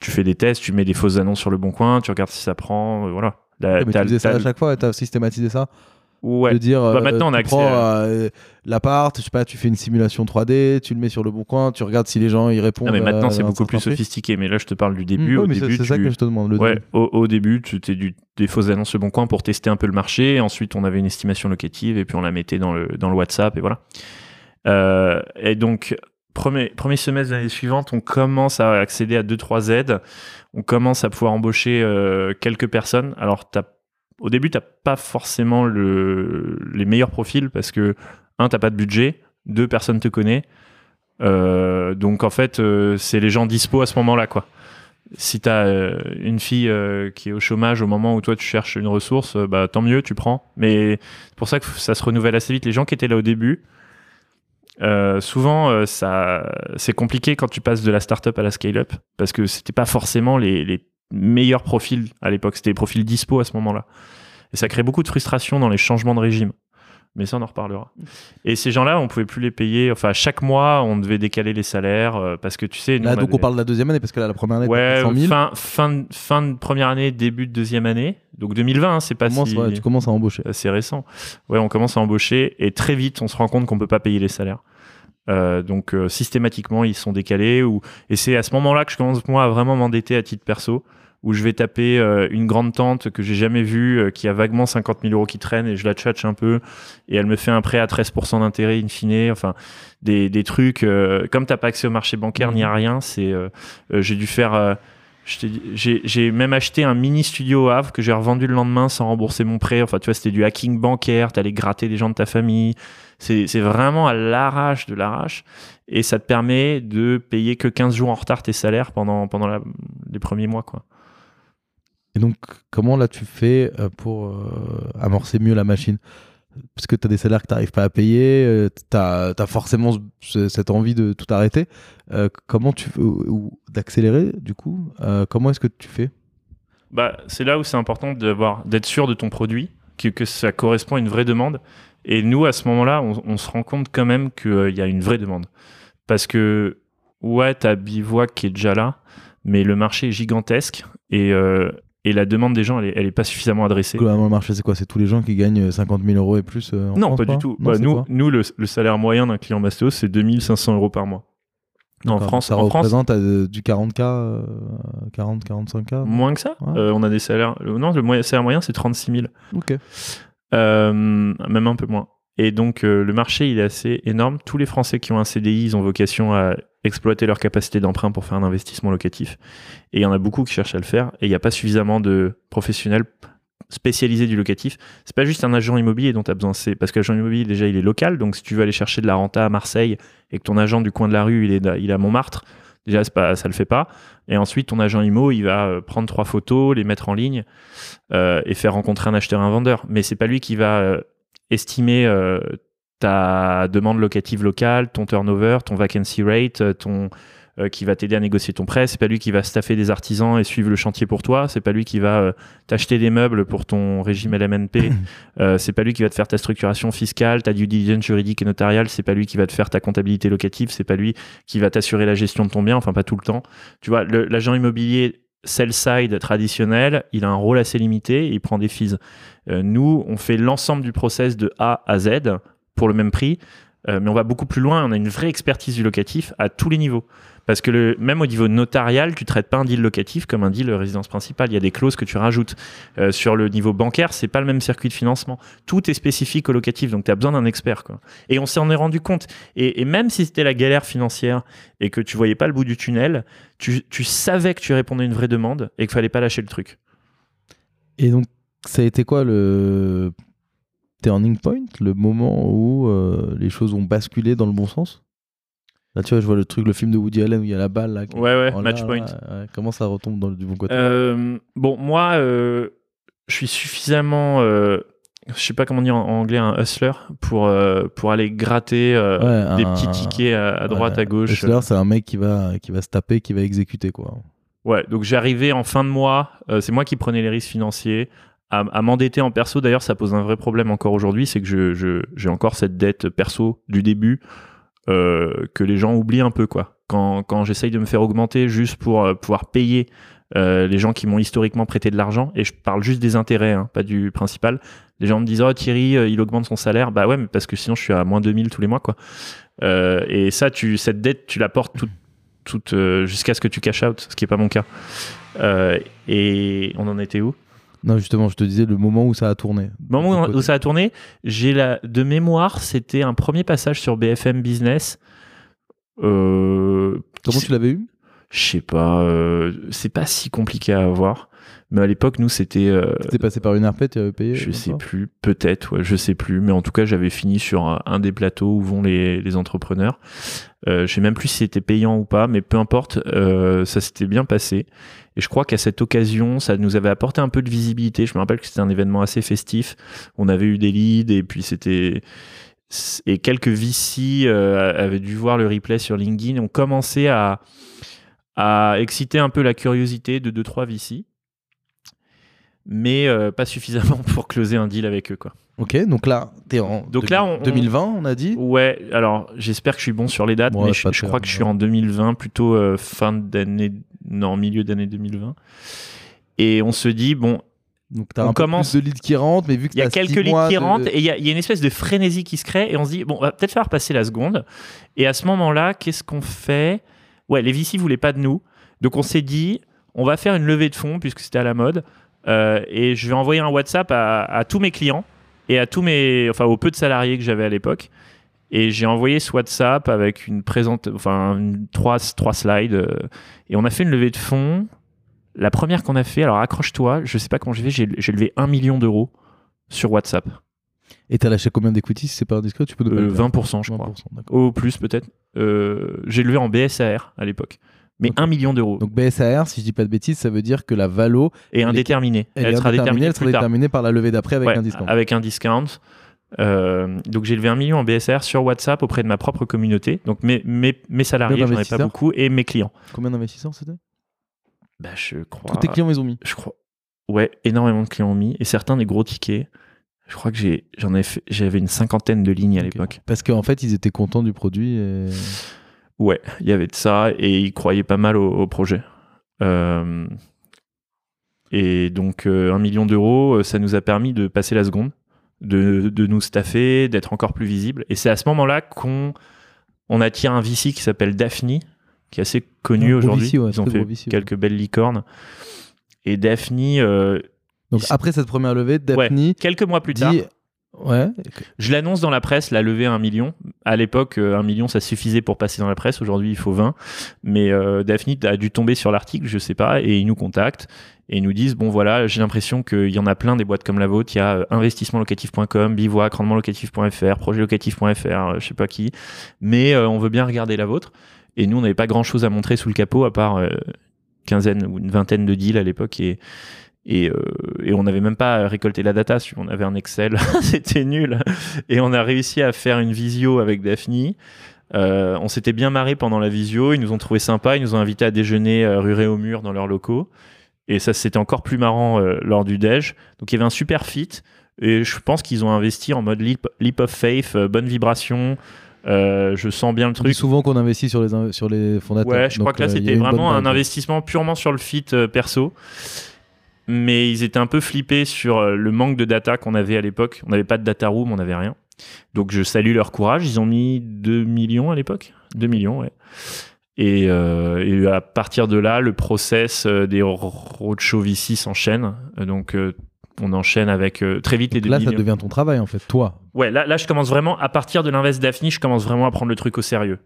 tu fais des tests, tu mets des fausses annonces sur le bon coin, tu regardes si ça prend, euh, voilà. La- Mais tu faisais ça à chaque fois et t'as systématisé ça Ouais. De dire, Bah, euh, maintenant, on a tu accès prends, l'appart, je sais pas, tu fais une simulation 3D, tu le mets sur le bon coin, tu regardes si les gens y répondent. Non, mais maintenant, c'est beaucoup plus sophistiqué. Mais là, je te parle du début. Mm, au ouais, mais c'est début, c'est ça tu- que je te demande. Le Ouais, début. au, au début, tu étais du, des fausses annonces Le Bon Coin pour tester un peu le marché. Ensuite, on avait une estimation locative et puis on la mettait dans le, dans le WhatsApp et voilà. Euh, et donc, premier, premier semestre de l'année suivante, on commence à accéder à 2-3 aides. On commence à pouvoir embaucher euh, quelques personnes. Alors, t'as- au début, tu n'as pas forcément le, les meilleurs profils parce que, un, tu pas de budget. Deux, personne te connaît. Euh, donc, en fait, c'est les gens dispo à ce moment-là, quoi si tu as une fille qui est au chômage au moment où toi tu cherches une ressource, bah tant mieux, tu prends. Mais c'est pour ça que ça se renouvelle assez vite. Les gens qui étaient là au début, euh, souvent euh, ça c'est compliqué quand tu passes de la startup à la scale-up parce que c'était pas forcément les, les meilleurs profils à l'époque, c'était les profils dispo à ce moment-là. Et ça crée beaucoup de frustration dans les changements de régime. Mais ça, on en reparlera. Et ces gens-là, on pouvait plus les payer. Enfin, chaque mois, on devait décaler les salaires euh, parce que tu sais. nous, Là, on donc des- on parle de la deuxième année parce que là, la première année, Ouais, t'as 100 000. fin, fin, de- fin de première année, début de deuxième année. Donc 2020, hein, c'est pas Tu commences- si... ouais, tu commences à embaucher. c'est récent. Ouais, on commence à embaucher et très vite, on se rend compte qu'on peut pas payer les salaires. Euh, donc euh, systématiquement, ils sont décalés. Ou... Et c'est à ce moment-là que je commence moi à vraiment m'endetter à titre perso, où je vais taper euh, une grande tante que j'ai jamais vue, euh, qui a vaguement 50 000 euros qui traînent, et je la tchatche un peu, et elle me fait un prêt à 13% d'intérêt in fine. Enfin, des, des trucs. euh, comme t'as pas accès au marché bancaire ni à rien, c'est euh, j'ai dû faire. j'ai même acheté un mini studio au Havre que j'ai revendu le lendemain sans rembourser mon prêt. Enfin, tu vois, c'était du hacking bancaire. T'allais gratter des gens de ta famille. C'est c'est vraiment à l'arrache de l'arrache. Et ça te permet de payer que 15 jours en retard tes salaires pendant, pendant la- les premiers mois. Quoi. Et donc, comment là tu fais euh, pour euh, amorcer mieux la machine? Parce que tu as des salaires que tu n'arrives pas à payer, tu as, forcément ce- cette envie de tout arrêter. Euh, comment tu ou, ou d'accélérer du coup? Euh, Comment est-ce que tu fais? Bah, c'est là où c'est important d'être sûr de ton produit, que, ça correspond à une vraie demande. Et nous, à ce moment-là, on, se rend compte quand même qu'il y a une vraie demande. Parce que, ouais, t'as Bivouac qui est déjà là, mais le marché est gigantesque et, euh, et la demande des gens, elle est, elle est pas suffisamment adressée. Globalement, le marché, c'est quoi? C'est tous les gens qui gagnent 50 000 euros et plus euh, en Non, France, pas quoi? du tout. Non, Bah, nous, nous le, le salaire moyen d'un client Mastéos, c'est 2500 euros par mois. En France, ça en France représente euh, du 40K, euh, 40, 45K moins que ça? Ouais. Euh, on a des salaires. euh, Non, le moyen- salaire moyen, c'est 36 000. Ok. Euh, même un peu moins. Et donc euh, le marché il est assez énorme. Tous les Français qui ont un CDI, ils ont vocation à exploiter leur capacité d'emprunt pour faire un investissement locatif. Et il y en a beaucoup qui cherchent à le faire. Et il n'y a pas suffisamment de professionnels spécialisés du locatif. C'est pas juste un agent immobilier dont tu as besoin. C'est parce que l'agent immobilier déjà il est local. Donc si tu veux aller chercher de la renta à Marseille et que ton agent du coin de la rue il est, il à Montmartre, déjà pas, ça le fait pas. Et ensuite ton agent immo il va euh, prendre trois photos, les mettre en ligne euh, et faire rencontrer un acheteur et un vendeur. Mais c'est pas lui qui va euh, estimer ta demande locative locale, ton turnover, ton vacancy rate, euh, ton euh, qui va t'aider à négocier ton prêt. C'est pas lui qui va staffer des artisans et suivre le chantier pour toi. C'est pas lui qui va euh, t'acheter des meubles pour ton régime LMNP. Euh, c'est pas lui qui va te faire ta structuration fiscale, ta due diligence juridique et notariale. C'est pas lui qui va te faire ta comptabilité locative. C'est pas lui qui va t'assurer la gestion de ton bien. Enfin, pas tout le temps. Tu vois, l'agent immobilier sell-side traditionnel, il a un rôle assez limité il prend des fees. Euh, nous, on fait l'ensemble du process de A à Z pour le même prix, euh, mais on va beaucoup plus loin. On a une vraie expertise du locatif à tous les niveaux. Parce que même au niveau notarial, tu traites pas un deal locatif comme un deal résidence principale. Il y a des clauses que tu rajoutes. Euh, sur le niveau bancaire, c'est pas le même circuit de financement. Tout est spécifique au locatif, donc tu as besoin d'un expert. Et on s'en est rendu compte. Et, même si c'était la galère financière et que tu voyais pas le bout du tunnel, tu, tu savais que tu répondais à une vraie demande et qu'il fallait pas lâcher le truc. Et donc, ça a été quoi le turning point, le moment où euh, les choses ont basculé dans le bon sens? Là, tu vois, je vois le truc, le film de Woody Allen où il y a la balle. Là, Ouais, ouais, match point. là, ouais. Comment ça retombe dans le, du bon côté? Euh, bon, moi, euh, je suis suffisamment, je sais pas comment dire en en anglais, un hustler pour, pour aller gratter Ouais, des un- petits tickets à, à droite, Ouais. à gauche. Hustler, c'est un mec qui va, qui va se taper, qui va exécuter, quoi. Ouais, donc j'arrivais en fin de mois, euh, c'est moi qui prenais les risques financiers, à, m'endetter en perso. D'ailleurs, ça pose un vrai problème encore aujourd'hui, c'est que je, je- j'ai encore cette dette perso du début euh, que les gens oublient un peu, quoi. Quand, quand j'essaye de me faire augmenter juste pour euh, pouvoir payer Euh, les gens qui m'ont historiquement prêté de l'argent, et je parle juste des intérêts, hein, pas du principal. Les gens me disent, oh Thierry, il augmente son salaire. Bah ouais, mais parce que sinon je suis à moins 2000 tous les mois, quoi. Et ça, tu, cette dette, tu la portes toute, toute, jusqu'à ce que tu cash out, ce qui est pas mon cas. Et on en était où? Non, justement, je te disais le moment où ça a tourné. Au moment où ça a tourné, j'ai la de mémoire, c'était un premier passage sur BFM Business. Euh, Comment tu l'avais eu? Je sais pas, euh, c'est pas si compliqué à avoir. Mais à l'époque, nous, c'était. euh, passé par une RP, tu avais payé je sais plus, peut-être, ouais, je sais plus. Mais en tout cas, j'avais fini sur un, des plateaux où vont les, les entrepreneurs. Euh, je sais même plus si c'était payant ou pas, mais peu importe, euh, ça s'était bien passé. Et je crois qu'à cette occasion, ça nous avait apporté un peu de visibilité. Je me rappelle que c'était un événement assez festif. On avait eu des leads et puis c'était et quelques VC euh, avaient dû voir le replay sur LinkedIn. On commençait à à exciter un peu la curiosité de deux trois VC, mais euh, pas suffisamment pour closer un deal avec eux quoi. Ok, donc là, t'es en Donc deux- là, on- 2020, on a dit? Ouais, alors j'espère que je suis bon sur les dates, Ouais, mais je, crois que je suis en 2020, plutôt euh, fin d'année, non, milieu d'année 2020. Et on se dit, bon, Donc t'as on un peu commence- plus de leads qui rentrent, mais vu que il y a quelques leads qui de- rentrent et il y, a, il y a une espèce de frénésie qui se crée et on se dit, bon, on va peut-être faire passer la seconde. Et à ce moment-là, qu'est-ce qu'on fait? Ouais, les VC voulaient pas de nous. Donc on s'est dit, on va faire une levée de fonds puisque c'était à la mode. Euh, et je vais envoyer un WhatsApp à, à tous mes clients et à tous mes, enfin aux peu de salariés que j'avais à l'époque. Et j'ai envoyé ce WhatsApp avec une présente, enfin une- trois, trois slides. euh, et on a fait une levée de fonds. La première qu'on a fait, alors accroche-toi, je sais pas comment j'ai fait, j'ai levé un million d'euros sur WhatsApp. Et t'as lâché combien d'equity si c'est pas indiscret Tu peux Euh, le dire 20%, je crois. 20%, d'accord. Au plus, peut-être. Euh, j'ai levé en BSAR à l'époque. Mais Ok. 1 million d'euros. Donc BSAR, si je dis pas de bêtises, ça veut dire que la valo, Et indéterminée. elle, Elle, est sera déterminée elle sera déterminée par la levée d'après avec Ouais, un discount. Avec un discount. Euh, donc j'ai levé un million en BSR sur WhatsApp auprès de ma propre communauté. Donc mes, mes, mes salariés, j'en ai pas beaucoup, et mes clients. Combien d'investisseurs c'était? Bah, je crois. Tous tes clients, ils ont mis. Je crois. Ouais, énormément de clients ont mis. Et certains des gros tickets. Je crois que j'ai, j'en ai j'avais une cinquantaine de lignes à l'époque. Parce qu'en fait, ils étaient contents du produit. Et... Ouais, il y avait de ça et ils croyaient pas mal au, au projet. Euh, et donc, euh, un million d'euros, euh, ça nous a permis de passer la seconde, de, de nous staffer, d'être encore plus visible. Et c'est à ce moment-là qu'on on attire un VC qui s'appelle Daphne, qui est assez connu aujourd'hui. Ouais, Ils ont fait gros VC, ouais. quelques belles licornes. Et Daphne, euh, Donc après cette première levée, ouais, Daphne quelques mois plus tard. Je l'annonce dans la presse, la levée à un million. À l'époque, euh, un million, ça suffisait pour passer dans la presse. Aujourd'hui, il faut 20. Mais euh, Daphne a dû tomber sur l'article, je sais pas, et ils nous contactent et nous disent bon voilà, j'ai l'impression qu'il y en a plein des boîtes comme la vôtre. Il y a euh, investissementlocatif.com, Bivouac, rendementlocatif.fr, projetlocatif.fr, euh, je sais pas qui. Mais euh, on veut bien regarder la vôtre. Et nous, on n'avait pas grand chose à montrer sous le capot à part euh, quinzaine ou une vingtaine de deals à l'époque et et, euh, et on n'avait même pas récolté la data, si on avait un Excel, c'était nul. Et on a réussi à faire une visio avec Daphne. Euh, on s'était bien marré pendant la visio, ils nous ont trouvé sympa, ils nous ont invités à déjeuner euh, rue Réaumur dans leurs locaux. Et ça, c'était encore plus marrant euh, lors du déj. Donc il y avait un super fit. Et je pense qu'ils ont investi en mode leap, leap of faith, bonne vibration. Euh, je sens bien le truc. souvent qu'on investit sur les, sur les fondateurs. Ouais, je crois que là, c'était vraiment un investissement purement sur le fit euh, perso. Mais ils étaient un peu flippés sur euh, le manque de data qu'on avait à l'époque. On n'avait pas de data room, on n'avait rien. Donc je salue leur courage. Ils ont mis 2 millions à l'époque 2 millions, ouais. Et, euh, et à partir de là, le process euh, des roadshow VC s'enchaîne. Donc euh, on enchaîne avec euh, très vite les 2 là, ça devient ton travail en fait, toi. Ouais, là, là, je commence vraiment, à partir de l'invest Daphne, je commence vraiment à prendre le truc au sérieux.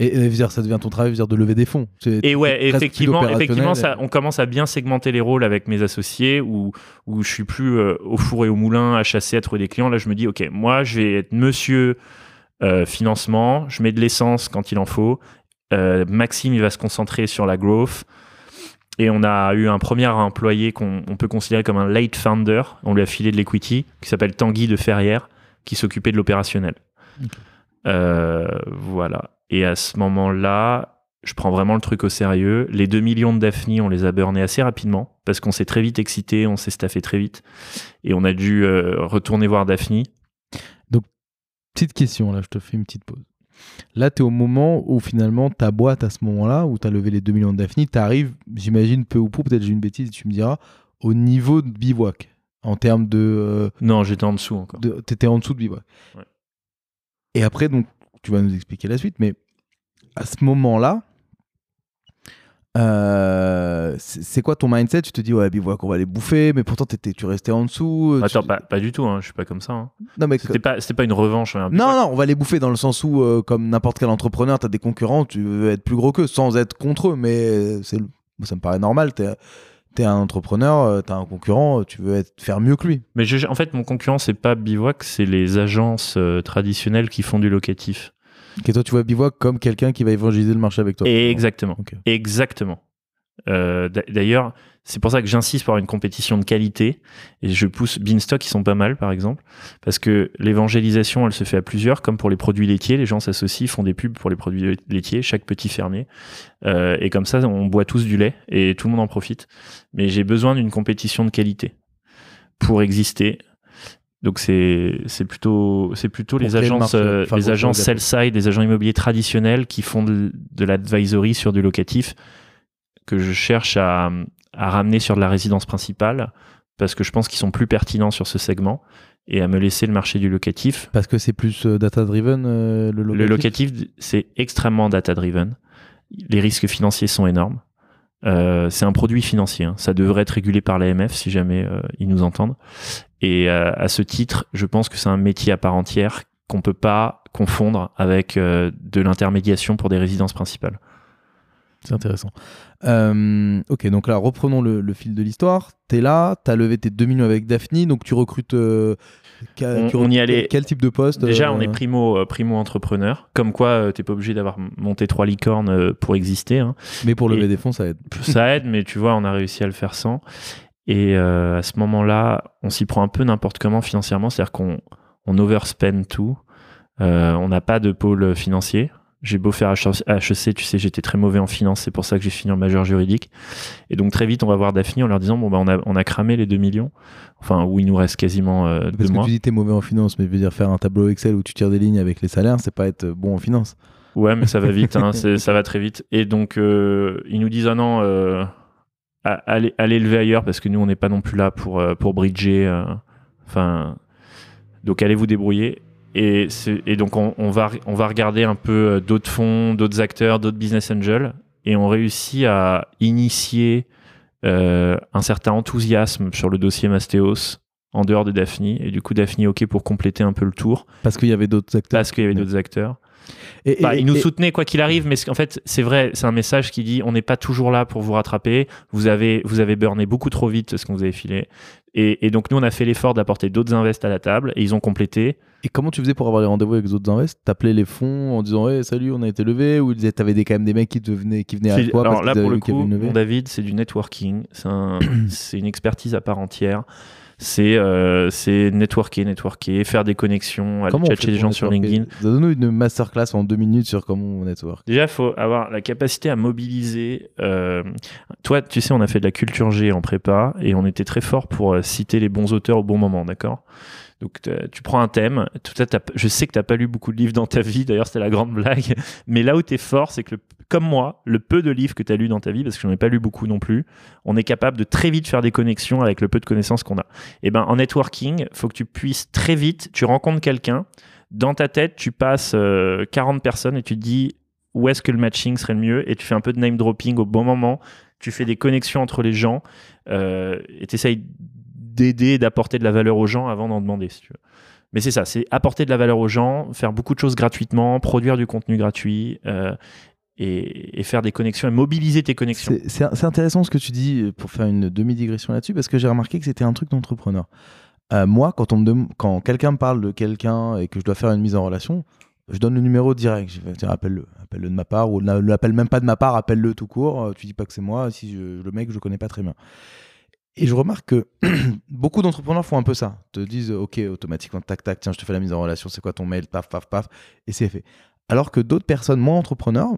Et, et dire, ça devient ton travail, dire, de lever des fonds. Et ouais, effectivement, effectivement ça, on commence à bien segmenter les rôles avec mes associés où, où je suis plus euh, au four et au moulin à chasser, à trouver des clients. Là, je me dis, OK, moi, je vais être monsieur euh, financement, je mets de l'essence quand il en faut. Euh, Maxime, il va se concentrer sur la growth. Et on a eu un premier employé qu'on on peut considérer comme un late founder. On lui a filé de l'equity, qui s'appelle Tanguy de Ferrière, qui s'occupait de l'opérationnel. Euh, voilà. Et à ce moment-là, je prends vraiment le truc au sérieux. Les 2 millions de Daphne, on les a burnés assez rapidement parce qu'on s'est très vite excité, on s'est staffé très vite. Et on a dû euh, retourner voir Daphne. Petite question, là, je te fais une petite pause. Là, tu es au moment où finalement ta boîte, à ce moment-là, où tu as levé les 2 millions de Daphne, tu arrives, j'imagine, peu ou prou, peut-être j'ai une bêtise, tu me diras, au niveau de bivouac. En termes de. euh, Non, j'étais en dessous encore. de T'étais en dessous de bivouac. Ouais. Et après, donc, tu vas nous expliquer la suite, mais à ce moment-là, euh, c'est quoi ton mindset? Tu te dis, ouais, bivouac, on va les bouffer, mais pourtant, t'étais- tu restais en dessous. euh, Attends, tu- pas, pas du tout, hein, je suis pas comme ça. hein. Non, mais C'était pas, une revanche. hein. Non, non, on va les bouffer dans le sens où, euh, comme n'importe quel entrepreneur, tu as des concurrents, tu veux être plus gros qu'eux, sans être contre eux, mais c'est, ça me paraît normal. Tu es, un entrepreneur, tu as un concurrent, tu veux être, faire mieux que lui. Mais je- en fait, mon concurrent, c'est pas Bivouac, c'est les agences euh, traditionnelles qui font du locatif. Et toi, tu vois Bivouac comme quelqu'un qui va évangéliser le marché avec toi. Exactement. Exactement. Euh, d'a- D'ailleurs, c'est pour ça que j'insiste pour avoir une compétition de qualité et je pousse Beanstalk qui sont pas mal par exemple parce que l'évangélisation elle se fait à plusieurs comme pour les produits laitiers les gens s'associent font des pubs pour les produits laitiers chaque petit fermier Euh, et comme ça on boit tous du lait et tout le monde en profite mais j'ai besoin d'une compétition de qualité pour exister donc c'est c'est plutôt c'est plutôt les agences euh, Enfin, les agences sell side les agents immobiliers traditionnels qui font de, de l'advisory sur du locatif que je cherche à, à ramener sur de la résidence principale parce que je pense qu'ils sont plus pertinents sur ce segment et à me laisser le marché du locatif. Parce que c'est plus euh, data-driven, euh, le locatif? Le locatif, c'est extrêmement data-driven. Les risques financiers sont énormes. Euh, c'est un produit financier. hein. Ça devrait être régulé par l'AMF si jamais euh, ils nous entendent. Et euh, à ce titre, je pense que c'est un métier à part entière qu'on peut pas confondre avec euh, de l'intermédiation pour des résidences principales. C'est intéressant. Euh, ok, donc là, reprenons le, le fil de l'histoire. Tu es là, tu as levé tes 2 millions avec Daphne, donc tu recrutes. euh, On- tu on y allait- Quel type de poste Déjà, euh, on est primo, euh, primo entrepreneur. Comme quoi, euh, t'es pas obligé d'avoir monté trois licornes euh, pour exister. hein. Mais pour lever et- des fonds, ça aide. Ça aide, mais tu vois, on a réussi à le faire sans. Et euh, à ce moment-là, on s'y prend un peu n'importe comment financièrement, c'est-à-dire qu'on on overspend tout. Euh, on n'a pas de pôle financier. J'ai beau faire HEC, tu sais, j'étais très mauvais en finance, c'est pour ça que j'ai fini en majeur juridique. Et donc très vite, on va voir Daphne en leur disant bon bah on a, on a cramé les 2 millions, enfin où il nous reste quasiment euh, Parce deux que mois. tu dis t'es mauvais en finance, mais je veux dire faire un tableau Excel où tu tires des lignes avec les salaires, c'est pas être bon en finance. Ouais, mais ça va vite, hein, ça va très vite. Et donc, euh, ils nous disent ah non, euh, allez, allez lever ailleurs parce que nous, on n'est pas non plus là pour, euh, pour bridger. euh, Enfin, donc allez vous débrouiller. Et, donc, on, on va, on va regarder un peu euh, d'autres fonds, d'autres acteurs, d'autres business angels. Et on réussit à initier euh, un certain enthousiasme sur le dossier Mastéos en dehors de Daphne. Et du coup, Daphne, OK pour compléter un peu le tour Parce qu'il y avait d'autres acteurs. parce qu'il y avait d'autres acteurs. Et, Bah, et- il nous et- soutenait quoi qu'il arrive, mais en fait, c'est vrai, c'est un message qui dit on n'est pas toujours là pour vous rattraper. Vous avez, vous avez burné beaucoup trop vite ce que vous avez filé. Et, et donc, nous, on a fait l'effort d'apporter d'autres invests à la table et ils ont complété. Et comment tu faisais pour avoir les rendez-vous avec les autres invests? T'appelais les fonds en disant hey, salut, on a été levé ou t'avais des, quand même des mecs qui, te venaient, qui venaient à toi Alors parce là, pour le coup, avait David, c'est du networking. C'est un- c'est une expertise à part entière. C'est euh, c'est networker, networker, faire des connexions, aller chercher des gens sur LinkedIn. Donne-nous une masterclass en deux minutes sur comment on network. Déjà, il faut avoir la capacité à mobiliser. euh, toi, tu sais, on a fait de la culture G en prépa et on était très fort pour euh, citer les bons auteurs au bon moment, d'accord? Donc tu prends un thème, tout ça, je sais que tu n'as pas lu beaucoup de livres dans ta vie, d'ailleurs c'était la grande blague, mais là où tu es fort, c'est que le- comme moi, le peu de livres que tu as lu dans ta vie, parce que j'en ai pas lu beaucoup non plus, on est capable de très vite faire des connexions avec le peu de connaissances qu'on a. Et ben en networking, faut que tu puisses très vite, tu rencontres quelqu'un, dans ta tête, tu passes euh, 40 personnes et tu te dis où est-ce que le matching serait le mieux? Et tu fais un peu de name dropping au bon moment, tu fais des connexions entre les gens euh, et tu essayes d'aider, d'apporter de la valeur aux gens avant d'en demander. Mais c'est ça, c'est apporter de la valeur aux gens, faire beaucoup de choses gratuitement, produire du contenu gratuit euh, et, faire des connexions et mobiliser tes connexions. C'est intéressant ce que tu dis pour faire une demi-digression là-dessus parce que j'ai remarqué que c'était un truc d'entrepreneur. Euh, moi, quand, quand quelqu'un me parle de quelqu'un et que je dois faire une mise en relation, je donne le numéro direct. Je dire appelle-le, appelle-le de ma part ou ne l'appelle même pas de ma part, appelle-le tout court. Euh, Tu dis pas que c'est moi si je- le mec je connais pas très bien. Et je remarque que beaucoup d'entrepreneurs font un peu ça. Te disent ok automatiquement tac tac tiens je te fais la mise en relation c'est quoi ton mail paf paf paf et c'est fait. Alors que d'autres personnes moins entrepreneurs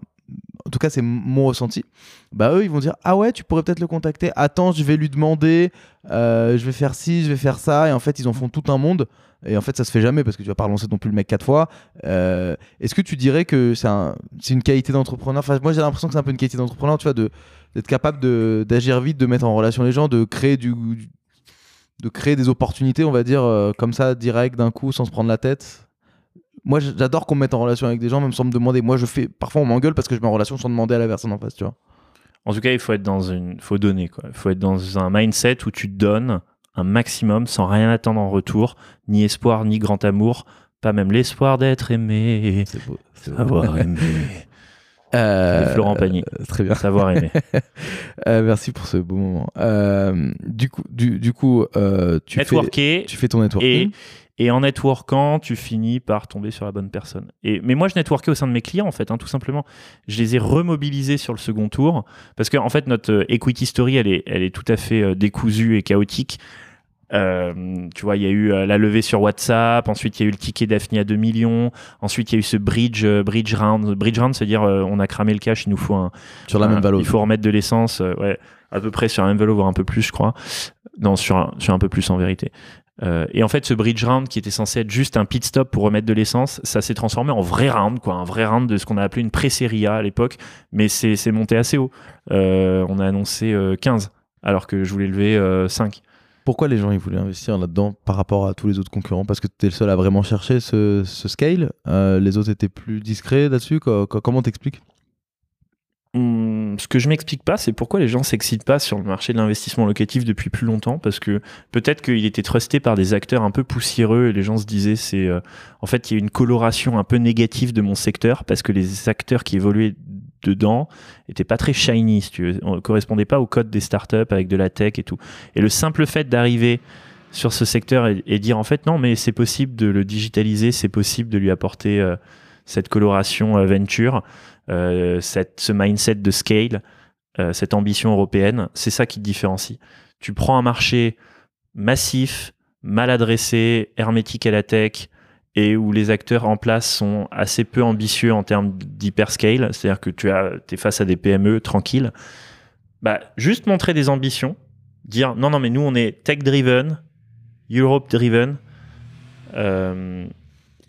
en tout cas c'est mon ressenti, bah eux ils vont dire ah ouais tu pourrais peut-être le contacter, attends je vais lui demander, euh, je vais faire ci, je vais faire ça, et en fait ils en font tout un monde, et en fait ça se fait jamais parce que tu vas pas relancer non plus le mec quatre fois. Euh, Est-ce que tu dirais que c'est un, c'est une qualité d'entrepreneur? Enfin moi j'ai l'impression que c'est un peu une qualité d'entrepreneur, tu vois, d'être capable d'agir vite, de mettre en relation les gens, de créer du de créer des opportunités, on va dire, euh, comme ça, direct, d'un coup, sans se prendre la tête. Moi, j'adore qu'on me mette en relation avec des gens, même sans me demander. Moi, je fais. Parfois, on m'engueule parce que je mets en relation sans demander à la personne en face, tu vois. En tout cas, il faut être dans une, faut donner quoi. Il faut être dans un mindset où tu donnes un maximum sans rien attendre en retour, ni espoir, ni grand amour, pas même l'espoir d'être aimé, C'est beau. c'est beau. savoir aimer. Euh, Florent Pagny. euh, très bien. Savoir aimer. Euh, merci pour ce beau moment. Euh, du coup, du, du coup euh, tu, fais, tu fais ton networking. et, et en networkant, tu finis par tomber sur la bonne personne. Et, mais moi, je networkais au sein de mes clients, en fait, hein, tout simplement. Je les ai remobilisés sur le second tour parce qu'en en fait, notre euh, equity story, elle est, elle est tout à fait euh, décousue et chaotique. Euh, tu vois, il y a eu euh, la levée sur WhatsApp, ensuite il y a eu le ticket Daphne à 2 millions, ensuite il y a eu ce bridge, euh, bridge round. Bridge round, c'est-à-dire on a cramé le cash, il nous faut un, sur la un- même valeur. Il faut remettre de l'essence, ouais, à peu près sur un même vélo, voire un peu plus, je crois. Non, sur un, sur un peu plus en vérité. Euh, et en fait, ce bridge round qui était censé être juste un pit stop pour remettre de l'essence, ça s'est transformé en vrai round, quoi, un vrai round de ce qu'on a appelé une pré-série A à l'époque, mais c'est monté assez haut. Euh, on a annoncé euh, 15, alors que je voulais lever euh, 5. Pourquoi les gens ils voulaient investir là-dedans par rapport à tous les autres concurrents? Parce que tu es le seul à vraiment chercher ce, ce scale. Euh, les autres étaient plus discrets là-dessus. Co- co- comment t'expliques? Hum, ce que je m'explique pas, c'est pourquoi les gens s'excitent pas sur le marché de l'investissement locatif depuis plus longtemps, parce que peut-être qu'il était trusté par des acteurs un peu poussiéreux et les gens se disaient c'est euh, en fait il y a une coloration un peu négative de mon secteur parce que les acteurs qui évoluaient dedans étaient pas très shiny, si tu veux, On correspondaient pas au code des startups avec de la tech et tout. Et le simple fait d'arriver sur ce secteur et, dire en fait non mais c'est possible de le digitaliser, c'est possible de lui apporter euh, cette coloration euh, venture, cette, ce mindset de scale, euh, cette ambition européenne, c'est ça qui te différencie. Tu prends un marché massif, mal adressé, hermétique à la tech, et où les acteurs en place sont assez peu ambitieux en termes d'hyperscale, c'est-à-dire que tu as, es face à des PME tranquilles, bah, juste montrer des ambitions, dire non, non, mais nous on est tech-driven, Europe-driven, euh,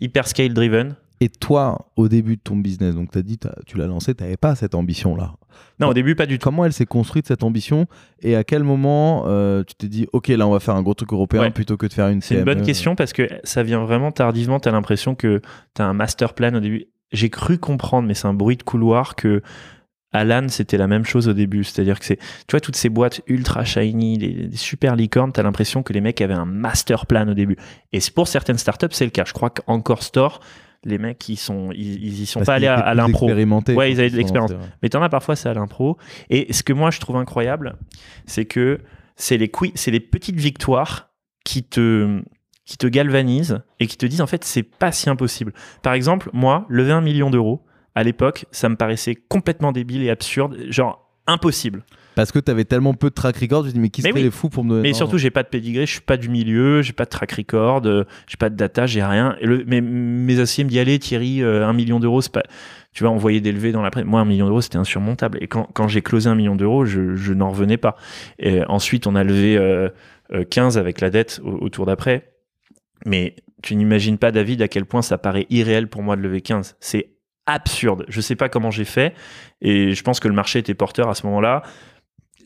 hyperscale-driven, Et toi, au début de ton business, donc tu as dit, t'as- tu l'as lancé, tu n'avais pas cette ambition-là. Non, au début, pas du tout. Comment elle s'est construite cette ambition Et à quel moment euh, tu t'es dit, ok, là on va faire un gros truc européen Ouais. plutôt que de faire une C'est une bonne question parce que ça vient vraiment tardivement. Tu as l'impression que tu as un master plan au début. J'ai cru comprendre, mais c'est un bruit de couloir que Alan, c'était la même chose au début. C'est-à-dire que c'est, tu vois, toutes ces boîtes ultra shiny, les, les super licornes, tu as l'impression que les mecs avaient un master plan au début. Et pour certaines startups, c'est le cas. Je crois qu'Encore Store, les mecs, ils, sont, ils, ils y sont Parce pas allés à, l'impro. Ouais, ils avaient de l'expérience. Mais t'en as parfois, c'est à l'impro. Et ce que moi, je trouve incroyable, c'est que c'est les, qui- c'est les petites victoires qui te, qui te galvanisent et qui te disent, en fait, c'est pas si impossible. Par exemple, moi, lever un million d'euros, à l'époque, ça me paraissait complètement débile et absurde, genre impossible. Parce que tu avais tellement peu de track record, je me dis, mais qui Mais serait oui. les fous pour me donner Mais non, surtout, j'ai pas de pedigree, je suis pas du milieu, j'ai pas de track record, euh, j'ai pas de data, j'ai rien. Et le, mais mes associés me disent allez Thierry, euh, un million d'euros, c'est pas. Tu vois, on voyait d'élever dans la presse. Moi, un million d'euros, c'était insurmontable. Et quand, quand j'ai closé un million d'euros, je, je n'en revenais pas. Et ensuite, on a levé euh, euh, 15 avec la dette au, au tour d'après. Mais tu n'imagines pas, David, à quel point ça paraît irréel pour moi de lever 15. C'est absurde. Je sais pas comment j'ai fait. Et je pense que le marché était porteur à ce moment-là.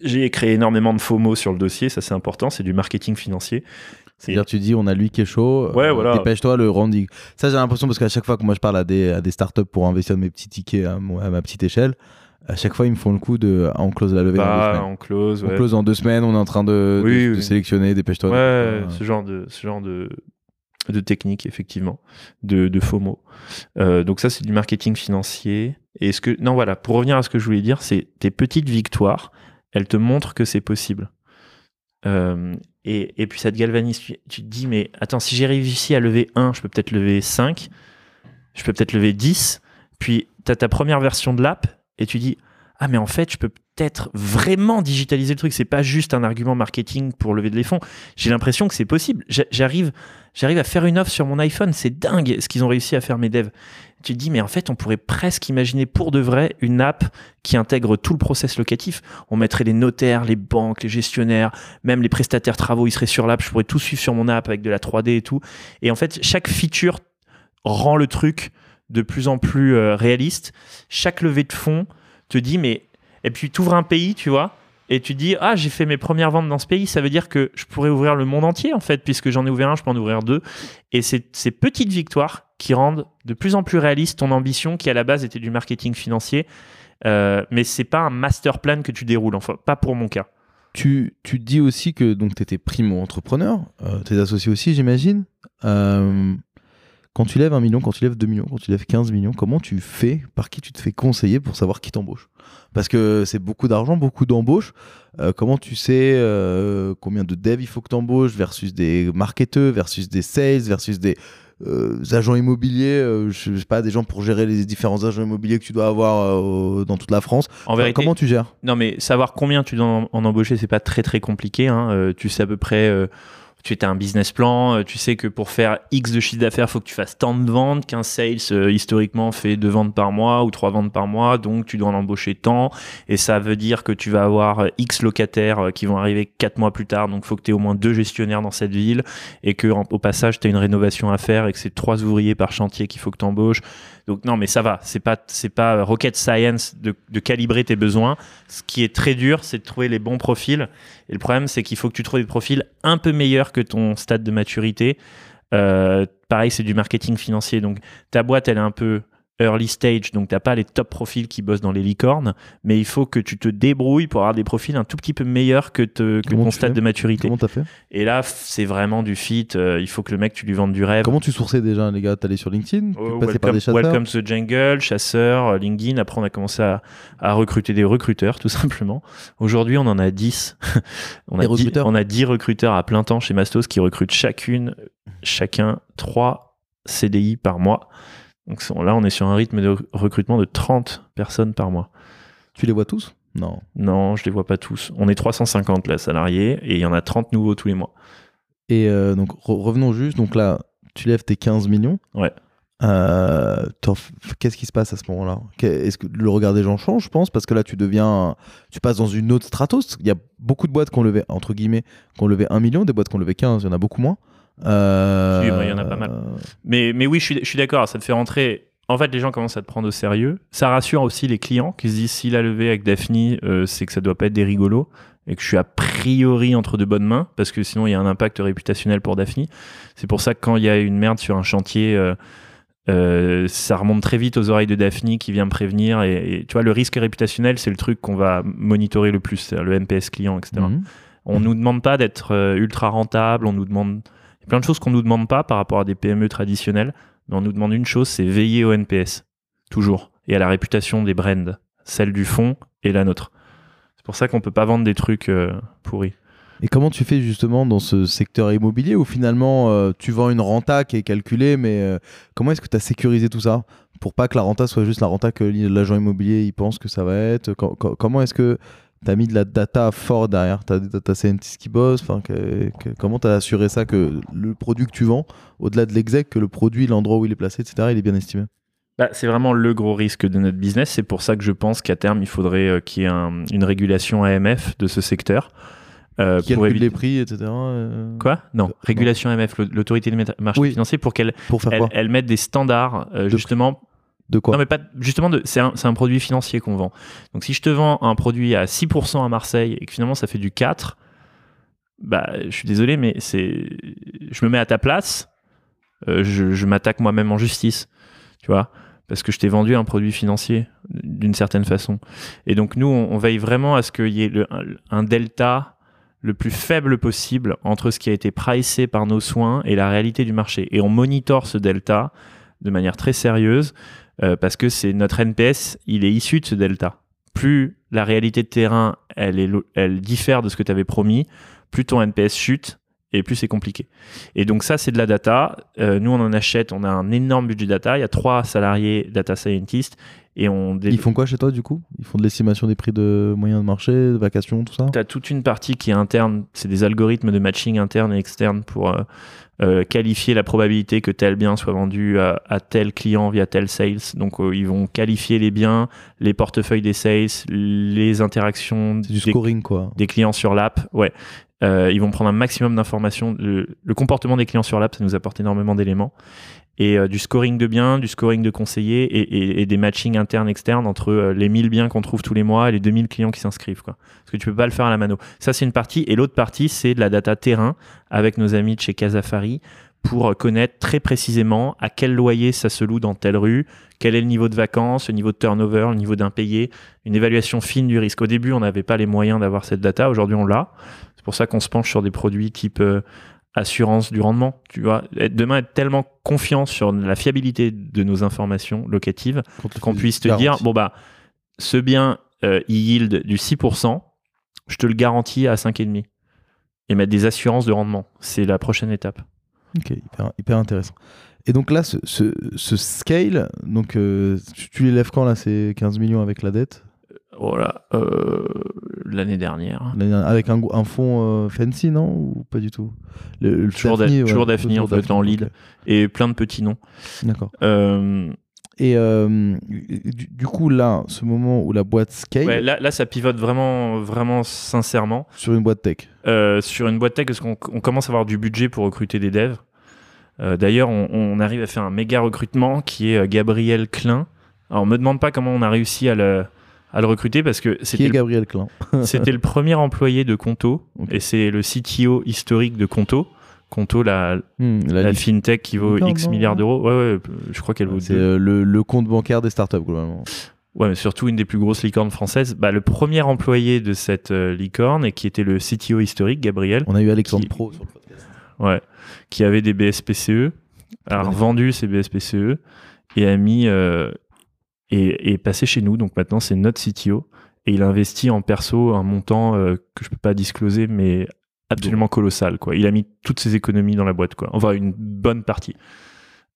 J'ai créé énormément de FOMO sur le dossier, ça c'est important, c'est du marketing financier. C'est-à-dire, tu dis, on a lui qui est chaud, Ouais, euh, voilà. dépêche-toi, le Randy. Ça, j'ai l'impression, parce qu'à chaque fois que moi je parle à des, à des startups pour investir de mes petits tickets à, ma petite échelle, à chaque fois, ils me font le coup de ah, on close la levée dans deux Bah, semaines. en close, On close en deux semaines, on est en train de, de- Oui, de oui. sélectionner, dépêche-toi. Ouais, ce genre de, ce genre de, de technique, effectivement, de, de FOMO. Euh, donc ça, c'est du marketing financier. Et ce que, non, voilà, pour revenir à ce que je voulais dire, c'est tes petites victoires, elles te montrent que c'est possible. Euh, et, et puis ça te galvanise. Tu, te dis, mais attends, si j'ai réussi à lever 1, je peux peut-être lever 5, je peux peut-être lever 10. Puis tu as ta première version de l'app et tu dis, ah, mais en fait, je peux peut-être vraiment digitaliser le truc. C'est pas juste un argument marketing pour lever des fonds. J'ai l'impression que c'est possible. J'a- J'arrive, J'arrive à faire une offre sur mon iPhone, c'est dingue ce qu'ils ont réussi à faire mes devs. Tu te dis, mais en fait, on pourrait presque imaginer pour de vrai une app qui intègre tout le process locatif. On mettrait les notaires, les banques, les gestionnaires, même les prestataires travaux, ils seraient sur l'app. Je pourrais tout suivre sur mon app avec de la 3D et tout. Et en fait, chaque feature rend le truc de plus en plus euh, réaliste. Chaque levée de fonds te dit, mais. Et puis, tu ouvres un pays, tu vois, et tu dis ah j'ai fait mes premières ventes dans ce pays, ça veut dire que je pourrais ouvrir le monde entier en fait puisque j'en ai ouvert un, je peux en ouvrir deux et c'est ces petites victoires qui rendent de plus en plus réaliste ton ambition qui à la base était du marketing financier, euh, mais c'est pas un master plan que tu déroules enfin pas pour mon cas. Tu, tu dis aussi que tu étais primo entrepreneur, euh, tes associés aussi j'imagine. Euh, quand tu lèves un million, quand tu lèves 2 millions, quand tu lèves 15 millions, comment tu fais Par qui tu te fais conseiller pour savoir qui t'embauche? Parce que c'est beaucoup d'argent, beaucoup d'embauches. Euh, comment tu sais combien de devs il faut que tu embauches versus des marketeurs, versus des sales, versus des euh, agents immobiliers, je sais pas, des gens pour gérer les différents agents immobiliers que tu dois avoir dans toute la France. En vérité, comment tu gères? Non, mais savoir combien tu dois en, en embaucher, c'est pas très très compliqué. Hein. tu sais à peu près tu as un business plan, euh, tu sais que pour faire X de chiffre d'affaires, faut que tu fasses tant de ventes, qu'un sales euh, historiquement fait deux ventes par mois ou trois ventes par mois, donc tu dois en embaucher tant, et ça veut dire que tu vas avoir euh, X locataires qui vont arriver quatre mois plus tard, donc faut que tu aies au moins deux gestionnaires dans cette ville, et que au passage, tu as une rénovation à faire, et que c'est trois ouvriers par chantier qu'il faut que tu embauches. Donc non, mais ça va. C'est pas c'est pas rocket science de, de, calibrer tes besoins. Ce qui est très dur, c'est de trouver les bons profils. Et le problème, c'est qu'il faut que tu trouves des profils un peu meilleurs que ton stade de maturité. Euh, pareil, c'est du marketing financier. Donc ta boîte, elle est un peu early stage, donc t'as pas les top profils qui bossent dans les licornes, mais il faut que tu te débrouilles pour avoir des profils un tout petit peu meilleurs que, te, que ton stade de maturité. Comment t'as fait Et là, c'est vraiment du fit. Euh, il faut que le mec, tu lui vendes du rêve. Comment tu sourçais déjà, les gars T'allais sur LinkedIn oh, welcome, par des chasseurs Welcome to the Jungle, chasseur, euh, LinkedIn. Après, on a commencé à, à recruter des recruteurs, tout simplement. Aujourd'hui, on en a 10. on, a 10 on a 10 recruteurs à plein temps chez Mastos qui recrutent chacune, chacun 3 CDI par mois. Donc là, on est sur un rythme de recrutement de 30 personnes par mois. Tu les vois tous? Non. Non, je les vois pas tous. On est 350 là, salariés, et il y en a 30 nouveaux tous les mois. Et euh, donc, revenons juste. Donc là, tu lèves tes 15 millions. Ouais. Euh, qu'est-ce qui se passe à ce moment-là? Est-ce que le regard des gens change, je pense? Parce que là, tu deviens. Tu passes dans une autre stratos. Il y a beaucoup de boîtes qui ont levé, entre guillemets, qui ont levé 1 million, des boîtes qui ont levé 15, il y en a beaucoup moins. Euh... il y en a pas mal. Mais, mais oui, je suis, je suis d'accord, ça te fait rentrer. En fait, les gens commencent à te prendre au sérieux. Ça rassure aussi les clients qui se disent s'il a levé avec Daphne, euh, c'est que ça doit pas être des rigolos et que je suis a priori entre de bonnes mains parce que sinon il y a un impact réputationnel pour Daphne. C'est pour ça que quand il y a une merde sur un chantier, euh, euh, ça remonte très vite aux oreilles de Daphne qui vient me prévenir. Et, tu vois, le risque réputationnel, c'est le truc qu'on va monitorer le plus, le NPS client, etc. Mhm. On nous demande pas d'être ultra rentable, on nous demande plein de choses qu'on nous demande pas par rapport à des PME traditionnelles, mais on nous demande une chose, c'est veiller au NPS, toujours, et à la réputation des brands, celle du fond et la nôtre. C'est pour ça qu'on peut pas vendre des trucs euh, pourris. Et comment tu fais justement dans ce secteur immobilier où finalement euh, tu vends une renta qui est calculée, mais euh, comment est-ce que tu as sécurisé tout ça? Pour pas que la renta soit juste la renta que l'agent immobilier il pense que ça va être Comment est-ce que tu as mis de la data fort derrière, tu as des data scientists qui bossent, comment tu as assuré ça que le produit que tu vends, au-delà de l'exec, que le produit, l'endroit où il est placé, etc., il est bien estimé? Bah, c'est vraiment le gros risque de notre business. C'est pour ça que je pense qu'à terme, il faudrait euh, qu'il y ait une régulation AMF de ce secteur. Euh, qui pour éviter les prix, etc. Euh, Quoi? Non, régulation AMF, l'autorité des marchés financiers, pour qu'elle elle, mette des standards justement de quoi Non, mais pas justement, c'est un, un, produit financier qu'on vend. Donc si je te vends un produit à 6% à Marseille et que finalement ça fait du 4, bah je suis désolé, mais c'est, je me mets à ta place, euh, je, je m'attaque moi-même en justice, tu vois, parce que je t'ai vendu un produit financier d'une certaine façon. Et donc nous, on, veille vraiment à ce qu'il y ait un, delta le plus faible possible entre ce qui a été pricé par nos soins et la réalité du marché. Et on monitore ce delta de manière très sérieuse euh, parce que c'est notre NPS, il est issu de ce delta. Plus la réalité de terrain, elle, est, elle diffère de ce que tu avais promis, plus ton NPS chute et plus c'est compliqué. Et donc ça, c'est de la data. Euh, nous, on en achète, on a un énorme budget data. Il y a trois salariés data scientists. Et on Ils font quoi chez toi du coup? Ils font de l'estimation des prix de moyens de marché, de vacations, tout ça? Tu as toute une partie qui est interne, c'est des algorithmes de matching interne et externe pour euh, euh, qualifier la probabilité que tel bien soit vendu à, à tel client via tel sales. Donc euh, ils vont qualifier les biens, les portefeuilles des sales, les interactions du des, scoring, quoi. des clients sur l'app. Ouais. Euh, ils vont prendre un maximum d'informations. Le, le comportement des clients sur l'app, ça nous apporte énormément d'éléments. Et euh, du scoring de biens, du scoring de conseillers et, des matchings internes, externes entre euh, les 1000 biens qu'on trouve tous les mois et les 2000 clients qui s'inscrivent. Parce que tu peux pas le faire à la mano. Ça, c'est une partie. Et l'autre partie, c'est de la data terrain avec nos amis de chez Casafari pour euh, connaître très précisément à quel loyer ça se loue dans telle rue, quel est le niveau de vacances, le niveau de turnover, le niveau d'impayé, une évaluation fine du risque. Au début, on n'avait pas les moyens d'avoir cette data. Aujourd'hui, on l'a. C'est pour ça qu'on se penche sur des produits type euh, assurance du rendement. Tu vois, demain, être tellement confiant sur la fiabilité de nos informations locatives qu'on puisse te dire, bon bah, ce bien, euh, il yield du 6%, je te le garantis à 5,5. Et mettre des assurances de rendement. C'est la prochaine étape. Ok, hyper, hyper intéressant. Et donc là, ce, ce, ce scale, donc euh, tu, tu l'élèves quand là C'est 15 millions avec la dette? Voilà, euh, l'année dernière. Avec un, un fonds euh, fancy, non Ou pas du tout? Le, le Toujours Daphne, Daph- ouais, Daphne, en fait, en lead. ok. Et plein de petits noms. D'accord. Euh, Et du, du coup, là, ce moment où la boîte scale ouais, là, là, ça pivote vraiment, vraiment sincèrement. sur une boîte tech. Sur une boîte tech parce qu'on on commence à avoir du budget pour recruter des devs. D'ailleurs, on, on arrive à faire un méga recrutement qui est Gabriel Klein. Alors, on me demande pas comment on a réussi à le, à le recruter parce que c'était Gabriel Klein c'était le premier employé de Conto et c'est le CTO historique de Conto. Conto, la, Hmm, la la liste. fintech qui vaut X non milliards d'euros. Ouais, ouais, je crois qu'elle vaut C'est euh, le, le compte bancaire des startups, globalement. Ouais, mais surtout une des plus grosses licornes françaises. Bah, le premier employé de cette euh, licorne et qui était le CTO historique, Gabriel, On a eu Alexandre Qui- Pro sur le podcast. Ouais. Qui avait des BSPCE, a revendu ses BSPCE et a mis euh, et, est passé chez nous. Donc maintenant c'est notre CTO et il a investi en perso un montant euh, que je peux pas discloser, mais absolument colossal. Quoi. Il a mis toutes ses économies dans la boîte, quoi. Enfin une bonne partie.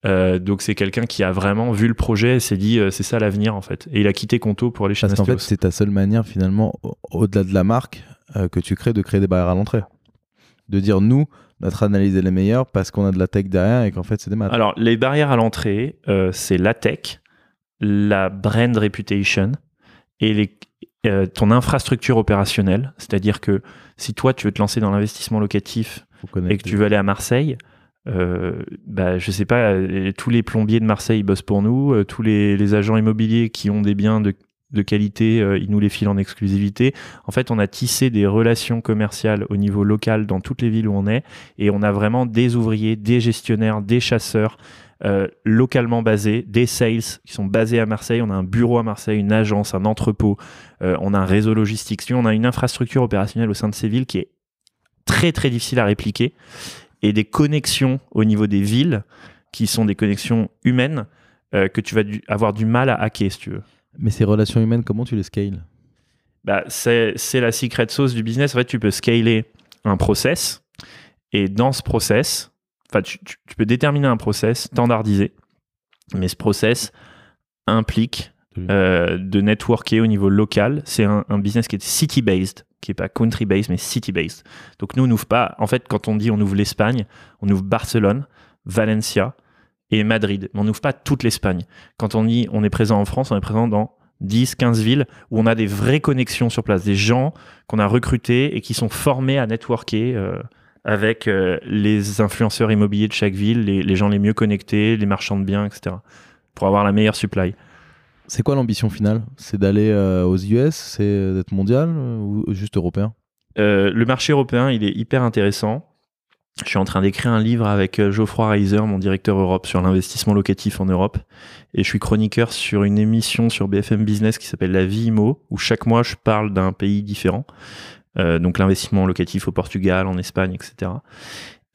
Euh, donc c'est quelqu'un qui a vraiment vu le projet et s'est dit euh, c'est ça l'avenir en fait. Et il a quitté Conto pour aller chez Parce qu'en fait, c'est ta seule manière, finalement, au- au-delà de la marque euh, que tu crées, de créer des barrières à l'entrée. De dire, nous, notre analyse est la meilleure parce qu'on a de la tech derrière et qu'en fait, c'est des maths. Alors, les barrières à l'entrée, c'est la tech, la brand reputation et les, euh, ton infrastructure opérationnelle. C'est-à-dire que si toi, tu veux te lancer dans l'investissement locatif et que tu veux aller à Marseille, euh, bah, je sais pas, euh, tous les plombiers de Marseille ils bossent pour nous, euh, tous les, les agents immobiliers qui ont des biens de, de qualité, euh, ils nous les filent en exclusivité. En fait, on a tissé des relations commerciales au niveau local dans toutes les villes où on est, et on a vraiment des ouvriers, des gestionnaires, des chasseurs euh, localement basés, des sales qui sont basés à Marseille. On a un bureau à Marseille, une agence, un entrepôt, euh, on a un réseau logistique. Si On a une infrastructure opérationnelle au sein de ces villes qui est très très difficile à répliquer et des connexions au niveau des villes qui sont des connexions humaines euh, que tu vas du- avoir du mal à hacker si tu veux. Mais ces relations humaines, comment tu les scales? Bah, c'est c'est la secret sauce du business. En fait, tu peux scaler un process et dans ce process, enfin, tu, tu- tu peux déterminer un process standardisé, mais ce process implique euh, de networker au niveau local. C'est un, un business qui est city-based, qui est pas country-based, mais city-based. Donc nous, on n'ouvre pas. En fait, quand on dit on ouvre l'Espagne, on ouvre Barcelone, Valencia et Madrid. Mais on n'ouvre pas toute l'Espagne. Quand on dit on est présent en France, on est présent dans 10, 15 villes où on a des vraies connexions sur place, des gens qu'on a recrutés et qui sont formés à networker euh, avec euh, les influenceurs immobiliers de chaque ville, les, les gens les mieux connectés, les marchands de biens, etc. Pour avoir la meilleure supply. C'est quoi l'ambition finale? C'est d'aller euh, aux US C'est d'être mondial euh, ou juste européen? Euh, le marché européen, il est hyper intéressant. Je suis en train d'écrire un livre avec euh, Geoffroy Reiser, mon directeur Europe, sur l'investissement locatif en Europe. Et je suis chroniqueur sur une émission sur BFM Business qui s'appelle La Vie Imo, où chaque mois je parle d'un pays différent. Euh, donc l'investissement locatif au Portugal, en Espagne, etc.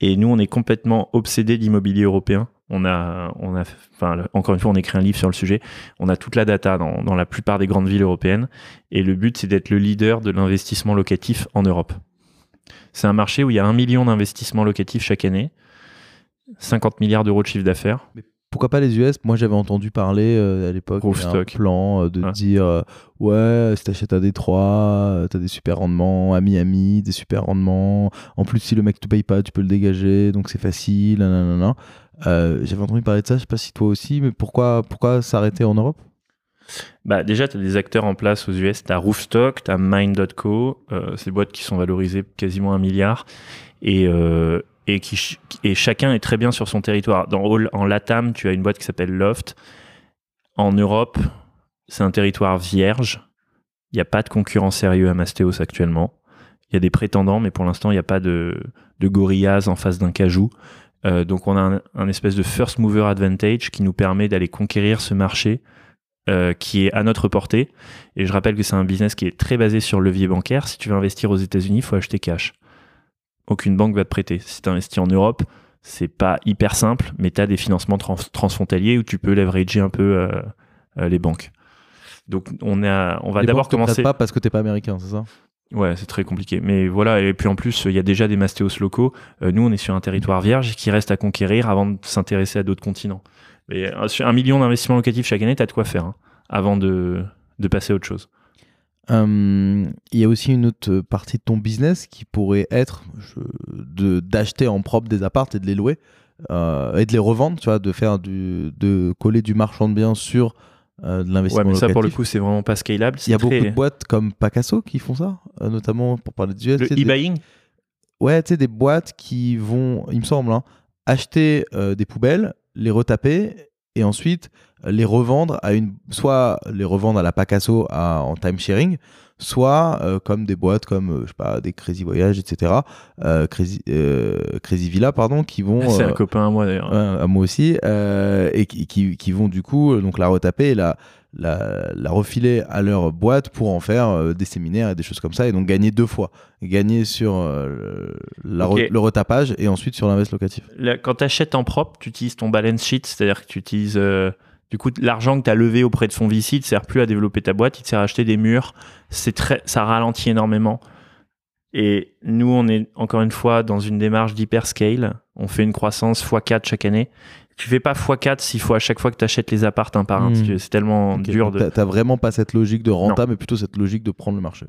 Et nous, on est complètement obsédés d'immobilier européen. On a, on a, enfin, encore une fois, on écrit un livre sur le sujet. On a toute la data dans, dans la plupart des grandes villes européennes. Et le but, c'est d'être le leader de l'investissement locatif en Europe. C'est un marché où il y a un million d'investissements locatifs chaque année, 50 milliards d'euros de chiffre d'affaires. Pourquoi pas les US Moi, j'avais entendu parler euh, à l'époque il y a un Roofstock. plan euh, de Ouais. dire euh, ouais, si t'achètes à Détroit, t'as des super rendements, à Miami, des super rendements. En plus, si le mec te paye pas, tu peux le dégager, donc c'est facile. j'avais entendu parler de ça, je sais pas si toi aussi, mais pourquoi, pourquoi s'arrêter en Europe? Bah, déjà, tu as des acteurs en place aux US. Tu as Roofstock, tu as Mind.co. Euh, c'est des boîtes qui sont valorisées quasiment un milliard. Et, euh, et, qui, et chacun est très bien sur son territoire. Dans, en LATAM, tu as une boîte qui s'appelle Loft. En Europe, c'est un territoire vierge. Il n'y a pas de concurrent sérieux à Mastéos actuellement. Il y a des prétendants, mais pour l'instant, il n'y a pas de, de gorillas en face d'un cajou. Euh, donc, on a un, espèce de first mover advantage qui nous permet d'aller conquérir ce marché euh, qui est à notre portée. Et je rappelle que c'est un business qui est très basé sur le levier bancaire. Si tu veux investir aux États-Unis, il faut acheter cash. Aucune banque va te prêter. Si tu investis en Europe, c'est pas hyper simple, mais tu as des financements trans- transfrontaliers où tu peux leverager un peu euh, euh, les banques. Donc on, a, on va d'abord commencer. pas parce que t'es pas américain, c'est ça? Ouais, c'est très compliqué. Mais voilà, et puis en plus, il y a déjà des mastéos locaux. Euh, nous, on est sur un territoire vierge qui reste à conquérir avant de s'intéresser à d'autres continents. Mais sur un million d'investissements locatifs chaque année, tu as de quoi faire hein, avant de, de passer à autre chose. Hum, Il y a aussi une autre partie de ton business qui pourrait être de d'acheter en propre des appartes et de les louer euh, et de les revendre, tu vois, de faire du, de coller du marchand de biens sur euh, de Ouais, l'investissement mais ça, pour le coup, c'est vraiment pas scalable. Il y a très- beaucoup de boîtes comme Pacasso qui font ça, euh, notamment pour parler US. tu Le sais, des- e-buying? Ouais, tu sais, des boîtes qui vont, il me semble, hein, acheter euh, des poubelles, les retaper et ensuite euh, les revendre à une. Soit les revendre à la Pacasso à- en time sharing, soit euh, comme des boîtes comme, euh, je sais pas, des Crazy Voyage, etc. euh, Crazy, euh, Crazy Villa, pardon, qui vont. C'est euh, un copain à moi d'ailleurs. À moi aussi, euh, et qui, qui, qui vont du coup donc la retaper et la, la, la refiler à leur boîte pour en faire euh, des séminaires et des choses comme ça, et donc gagner deux fois. Gagner sur euh, le, la re- le retapage et ensuite sur l'invest locatif. Là, quand tu achètes en propre, tu utilises ton balance sheet, c'est-à-dire que tu utilises euh, du coup l'argent que tu as levé auprès de fonds VC, te sert plus à développer ta boîte, il te sert à acheter des murs. C'est très, ça ralentit énormément. Et nous, on est encore une fois dans une démarche d'hyperscale. On fait une croissance x4 chaque année. Tu fais pas x4 s'il faut à chaque fois que tu achètes les apparts un par un. Veux. C'est tellement dur de. T'as vraiment pas cette logique de renta, mais plutôt cette logique de prendre le marché.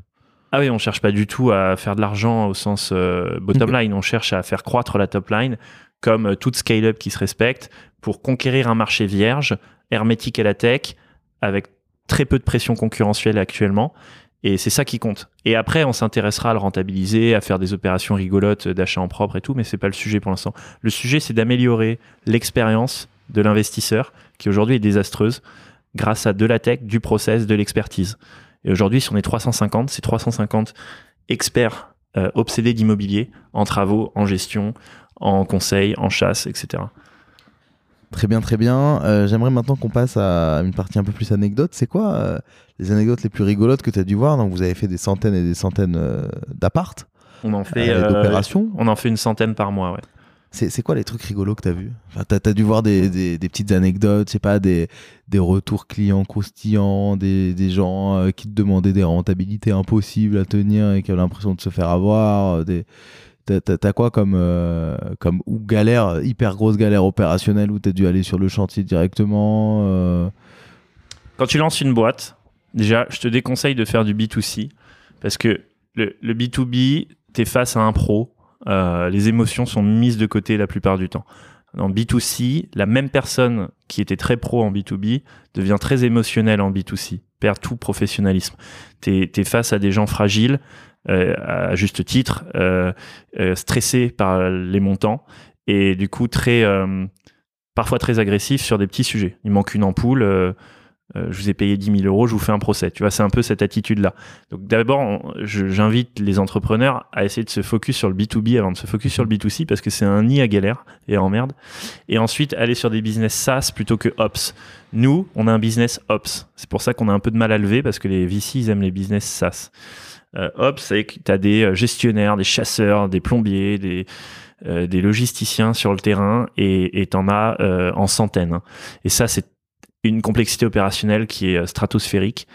Ah oui, on cherche pas du tout à faire de l'argent au sens euh, bottom line. On cherche à faire croître la top line comme euh, toute scale-up qui se respecte pour conquérir un marché vierge, hermétique à la tech, avec très peu de pression concurrentielle actuellement. Et c'est ça qui compte. Et après, on s'intéressera à le rentabiliser, à faire des opérations rigolotes d'achat en propre et tout, mais c'est pas le sujet pour l'instant. Le sujet, c'est d'améliorer l'expérience de l'investisseur, qui aujourd'hui est désastreuse, grâce à de la tech, du process, de l'expertise. Et aujourd'hui, si on est 350, c'est 350 experts euh, obsédés d'immobilier en travaux, en gestion, en conseil, en chasse, etc. Très bien, très bien. Euh, J'aimerais maintenant qu'on passe à une partie un peu plus anecdote. C'est quoi euh, les anecdotes les plus rigolotes que tu as dû voir? Donc, vous avez fait des centaines et des centaines euh, d'appartes, On en fait, euh, d'opérations. on en fait une centaine par mois, ouais. C'est quoi les trucs rigolos que t'as vu enfin, T'as as dû voir des, des- des petites anecdotes, je sais pas, des, des retours clients croustillants, des, des gens qui te demandaient des rentabilités impossibles à tenir et qui avaient l'impression de se faire avoir. Des... T'as- quoi comme, euh, comme galère, hyper grosse galère opérationnelle où t'as dû aller sur le chantier directement euh, Quand tu lances une boîte, déjà, je te déconseille de faire du B2C parce que le, le B2B, tu es face à un pro. euh, les émotions sont mises de côté la plupart du temps. En B2C, la même personne qui était très pro en B2B devient très émotionnelle en B2C, perd tout professionnalisme. Tu es, face à des gens fragiles, à juste titre, euh, euh, stressés par les montants et du coup très, euh, parfois très agressifs sur des petits sujets. Il manque une ampoule. euh, euh, je vous ai payé 10 000 euros, je vous fais un procès. Tu vois, c'est un peu cette attitude-là. Donc d'abord, j'invite les entrepreneurs à essayer de se focus sur le B2B avant de se focus sur le B2C parce que c'est un nid à galère et à emmerde. Et ensuite, aller sur des business SaaS plutôt que Ops. Nous, on a un business Ops. C'est pour ça qu'on a un peu de mal à lever parce que les VC, ils aiment les business SaaS. Euh, Ops, c'est que tu as des euh, gestionnaires, des chasseurs, des plombiers, des, euh, logisticiens sur le terrain et tu en as euh, en centaines. hein. Et ça, c'est une complexité opérationnelle qui est stratosphérique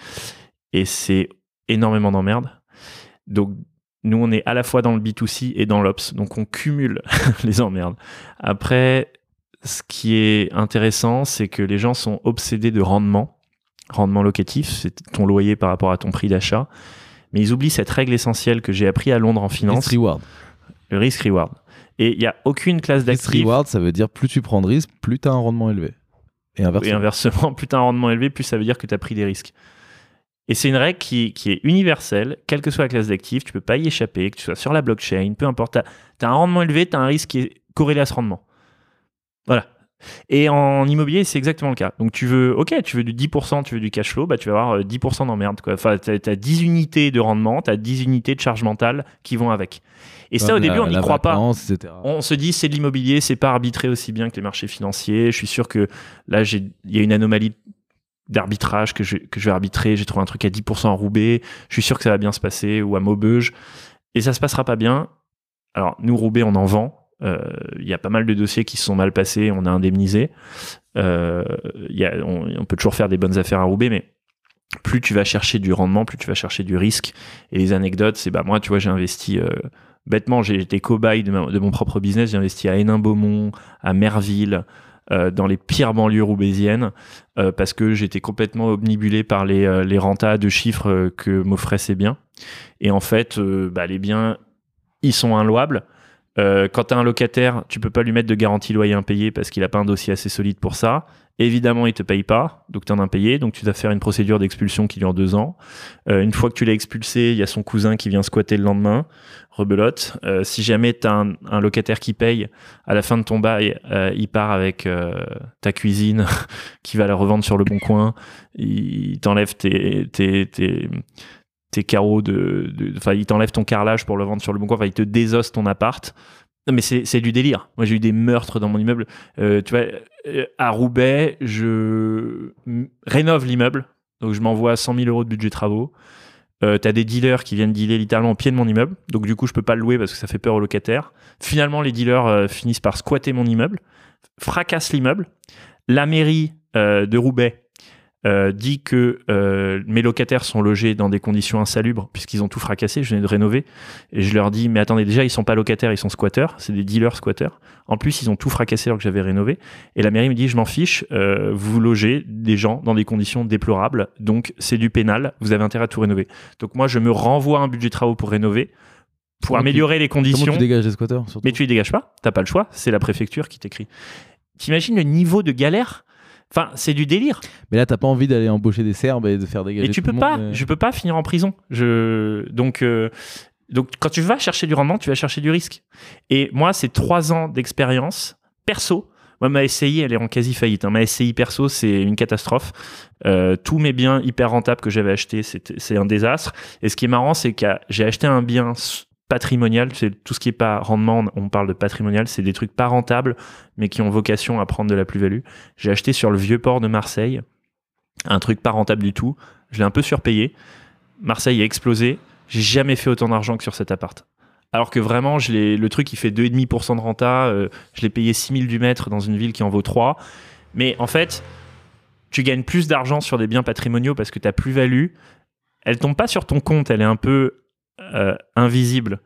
et c'est énormément d'emmerdes. Donc, nous, on est à la fois dans le B2C et dans l'Ops. Donc, on cumule les emmerdes. Après, ce qui est intéressant, c'est que les gens sont obsédés de rendement, rendement locatif, c'est ton loyer par rapport à ton prix d'achat, mais ils oublient cette règle essentielle que j'ai appris à Londres en finance, Risk reward. le risk reward. Et il n'y a aucune classe Risk d'actifs reward, ça veut dire plus tu prends de risques, plus tu as un rendement élevé. Et et inversement. inversement, plus tu as un rendement élevé, plus ça veut dire que tu as pris des risques. Et c'est une règle qui, qui est universelle, quelle que soit la classe d'actifs, tu peux pas y échapper, que tu sois sur la blockchain, peu importe. Tu as, un rendement élevé, tu as un risque qui est corrélé à ce rendement. Voilà. Et en immobilier, c'est exactement le cas. Donc tu veux, ok, tu veux du 10%, tu veux du cash flow, bah tu vas avoir euh, 10% d'emmerde. quoi. Enfin, tu as, 10 unités de rendement, tu as 10 unités de charge mentale qui vont avec. Et ça, au début, la- on n'y croit pas. etc. On se dit c'est de l'immobilier, c'est pas arbitré aussi bien que les marchés financiers. Je suis sûr que là, il y a une anomalie d'arbitrage que je, que je vais arbitrer. J'ai trouvé un truc à 10% à Roubaix. Je suis sûr que ça va bien se passer ou à Maubeuge. Et ça se passera pas bien. Alors, nous, Roubaix, on en vend. Euh, Il y a pas mal de dossiers qui se sont mal passés. On a indemnisé. Euh, y a- on, peut toujours faire des bonnes affaires à Roubaix, mais plus tu vas chercher du rendement, plus tu vas chercher du risque. Et les anecdotes, c'est bah moi, tu vois, j'ai investi euh, bêtement, j'ai été cobaye de, mon propre business. J'ai investi à Hénin-Beaumont, à Merville, dans les pires banlieues roubaisiennes, parce que j'étais complètement obnibulé par les, les rentas de chiffres que m'offraient ces biens. Et en fait, bah, les biens, ils sont inlouables. Euh, quand tu as un locataire, tu peux pas lui mettre de garantie loyer impayé parce qu'il a pas un dossier assez solide pour ça. Évidemment, il te paye pas, donc tu en as impayé, donc tu dois faire une procédure d'expulsion qui dure deux ans. Euh, une fois que tu l'as expulsé, il y a son cousin qui vient squatter le lendemain, rebelote. Euh, si jamais tu as un, locataire qui paye, à la fin de ton bail, il part avec ta cuisine qui va la revendre sur le bon coin, il t'enlève tes, tes carreaux de, enfin il t'enlève ton carrelage pour le vendre sur le bon coin, enfin il te désosse ton appart. Non mais c'est du délire. Moi j'ai eu des meurtres dans mon immeuble. Euh, tu vois, euh, à Roubaix, je rénove l'immeuble, donc je m'envoie 100 000 euros de budget travaux. Euh, T'as des dealers qui viennent dealer littéralement au pied de mon immeuble, donc du coup je peux pas le louer parce que ça fait peur aux locataires. Finalement les dealers euh, finissent par squatter mon immeuble, fracassent l'immeuble. La mairie de Roubaix euh, dit que euh, mes locataires sont logés dans des conditions insalubres puisqu'ils ont tout fracassé. Je venais de rénover et je leur dis mais attendez déjà ils sont pas locataires, ils sont squatteurs, c'est des dealers squatteurs. En plus ils ont tout fracassé alors que j'avais rénové. Et la mairie me dit je m'en fiche, euh, vous logez des gens dans des conditions déplorables, donc c'est du pénal, vous avez intérêt à tout rénover. Donc moi je me renvoie un budget de travaux pour rénover, pour Comment tu- améliorer les conditions. tu dégages les squatteurs surtout? Mais tu les dégages pas, t'as pas le choix, c'est la préfecture qui t'écrit. T'imagines le niveau de galère Enfin, c'est du délire. Mais là, t'as pas envie d'aller embaucher des Serbes et de faire dégager Et tu peux pas, mais- je peux pas finir en prison. Je donc euh, donc quand tu vas chercher du rendement, tu vas chercher du risque. Et moi, c'est trois ans d'expérience perso. Moi, ma SCI, elle est en quasi faillite. hein. Ma SCI perso, c'est une catastrophe. Euh, tous mes biens hyper rentables que j'avais achetés, c'est un désastre. Et ce qui est marrant, c'est que j'ai acheté un bien patrimonial. C'est tout ce qui est pas rendement. On parle de patrimonial. C'est des trucs pas rentables, mais qui ont vocation à prendre de la plus-value. J'ai acheté sur le vieux port de Marseille un truc pas rentable du tout. Je l'ai un peu surpayé. Marseille a explosé. J'ai jamais fait autant d'argent que sur cet appart. Alors que vraiment, le truc, il fait 2,5% de renta. euh, je l'ai payé 6000 du mètre dans une ville qui en vaut 3. Mais en fait, tu gagnes plus d'argent sur des biens patrimoniaux parce que ta plus-value, elle tombe pas sur ton compte. Elle est un peu euh, invisible.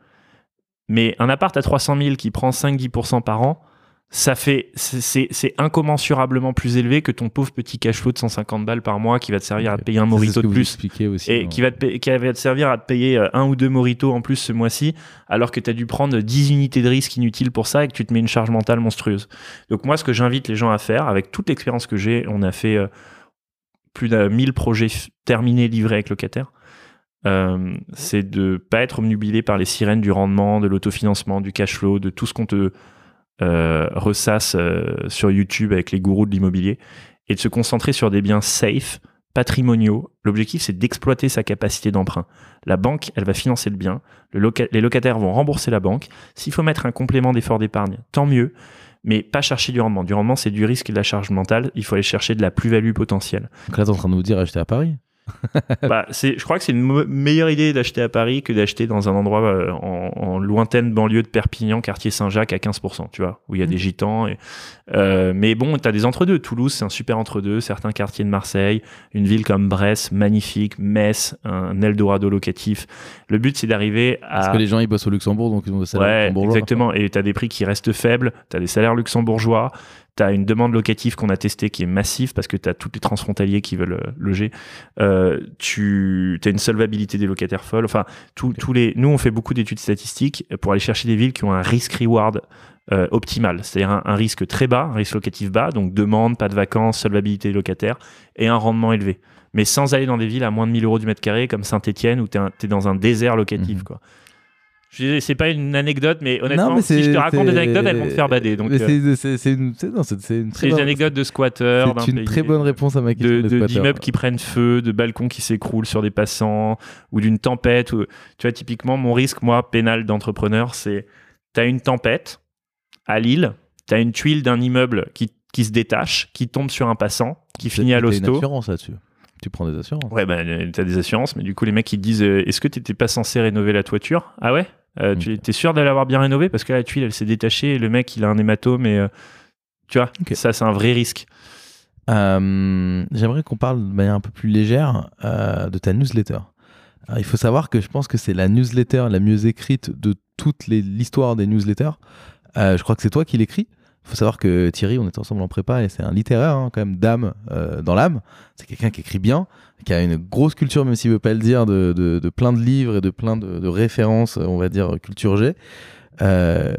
Mais un appart à 300 000 qui prend 5-10% par an, ça fait, c'est- incommensurablement plus élevé que ton pauvre petit cash flow de 150 balles par mois qui va te servir à te payer un morito de plus aussi. et dans- qui va, te qui va te servir à te payer euh, un ou deux moritos en plus ce mois-ci, alors que tu as dû prendre 10 unités de risque inutiles pour ça et que tu te mets une charge mentale monstrueuse. Donc moi, ce que j'invite les gens à faire, avec toute l'expérience que j'ai, on a fait euh, plus de 1000 projets terminés, livrés avec locataires, euh, c'est de pas être obnubilé par les sirènes du rendement, de l'autofinancement, du cash flow, de tout ce qu'on te euh, ressasse euh, sur YouTube avec les gourous de l'immobilier, et de se concentrer sur des biens safe, patrimoniaux. L'objectif, c'est d'exploiter sa capacité d'emprunt. La banque, elle va financer le bien. Les locataires vont rembourser la banque. S'il faut mettre un complément d'effort d'épargne, tant mieux. Mais pas chercher du rendement. Du rendement, c'est du risque et de la charge mentale. Il faut aller chercher de la plus-value potentielle. Donc là, t'es en train de nous dire acheter à Paris bah, c'est, je crois que c'est une meilleure idée d'acheter à Paris que d'acheter dans un endroit euh, en, en lointaine banlieue de Perpignan, quartier Saint-Jacques à 15%, tu vois, où il y a des gitans. Et, euh, mais bon, tu as des entre-deux. Toulouse, c'est un super entre-deux. Certains quartiers de Marseille, une ville comme Brest, magnifique, Metz, un Eldorado locatif. Le but, c'est d'arriver à. Parce que les gens, ils bossent au Luxembourg, donc ils ont des salaires Ouais, luxembourgeois. exactement. Et tu as des prix qui restent faibles, tu as des salaires luxembourgeois, tu as une demande locative qu'on a testée qui est massive parce que tu as tous les transfrontaliers qui veulent euh, loger. Euh, tu as une solvabilité des locataires folle. Enfin, tous tous les, nous, on fait beaucoup d'études statistiques pour aller chercher des villes qui ont un risk-reward euh, optimal, c'est-à-dire un, un risque très bas, un risque locatif bas, donc demande, pas de vacances, solvabilité des locataires et un rendement élevé. Mais sans aller dans des villes à moins de 1000 euros du mètre carré comme Saint-Etienne où tu es, dans un désert locatif. Quoi. Je- C'est pas une anecdote, mais honnêtement, mais si je te raconte des anecdotes, elles vont te faire bader. Donc, euh, c'est- une, c'est- non, c'est- c'est une c'est très des bonne, anecdotes de squatteurs. d'un c'est une pays- très bonne réponse à ma question. de de de- squatter. d'immeubles qui prennent feu, de balcons qui s'écroulent sur des passants, ou d'une tempête. Ou, tu vois, typiquement, mon risque, moi, pénal d'entrepreneur, c'est tu as une tempête à Lille, tu as une tuile d'un immeuble qui, qui se détache, qui tombe sur un passant, qui finit à T'as une l'hosto. assurance là-dessus. Tu prends des assurances. Ouais, bah, tu as des assurances, mais du coup, les mecs, ils te disent euh, Est-ce que tu pas censé rénover la toiture? Ah ouais? Euh, Tu Ok. es sûr de l'avoir bien rénové? Parce que la tuile, elle s'est détachée et le mec, il a un hématome. Et, euh, tu vois, Ok. ça, c'est un vrai risque. Euh, J'aimerais qu'on parle de manière un peu plus légère euh, de ta newsletter. Alors, il faut savoir que je pense que c'est la newsletter la mieux écrite de toute l'histoire des newsletters. Euh, je crois que c'est toi qui l'écris. Il faut savoir que Thierry, on est ensemble en prépa et c'est un littéraire hein, quand même d'âme euh, dans l'âme. C'est quelqu'un qui écrit bien, qui a une grosse culture, même s'il veut pas le dire, de, de- plein de livres et de plein de, références, on va dire, culture G. Euh,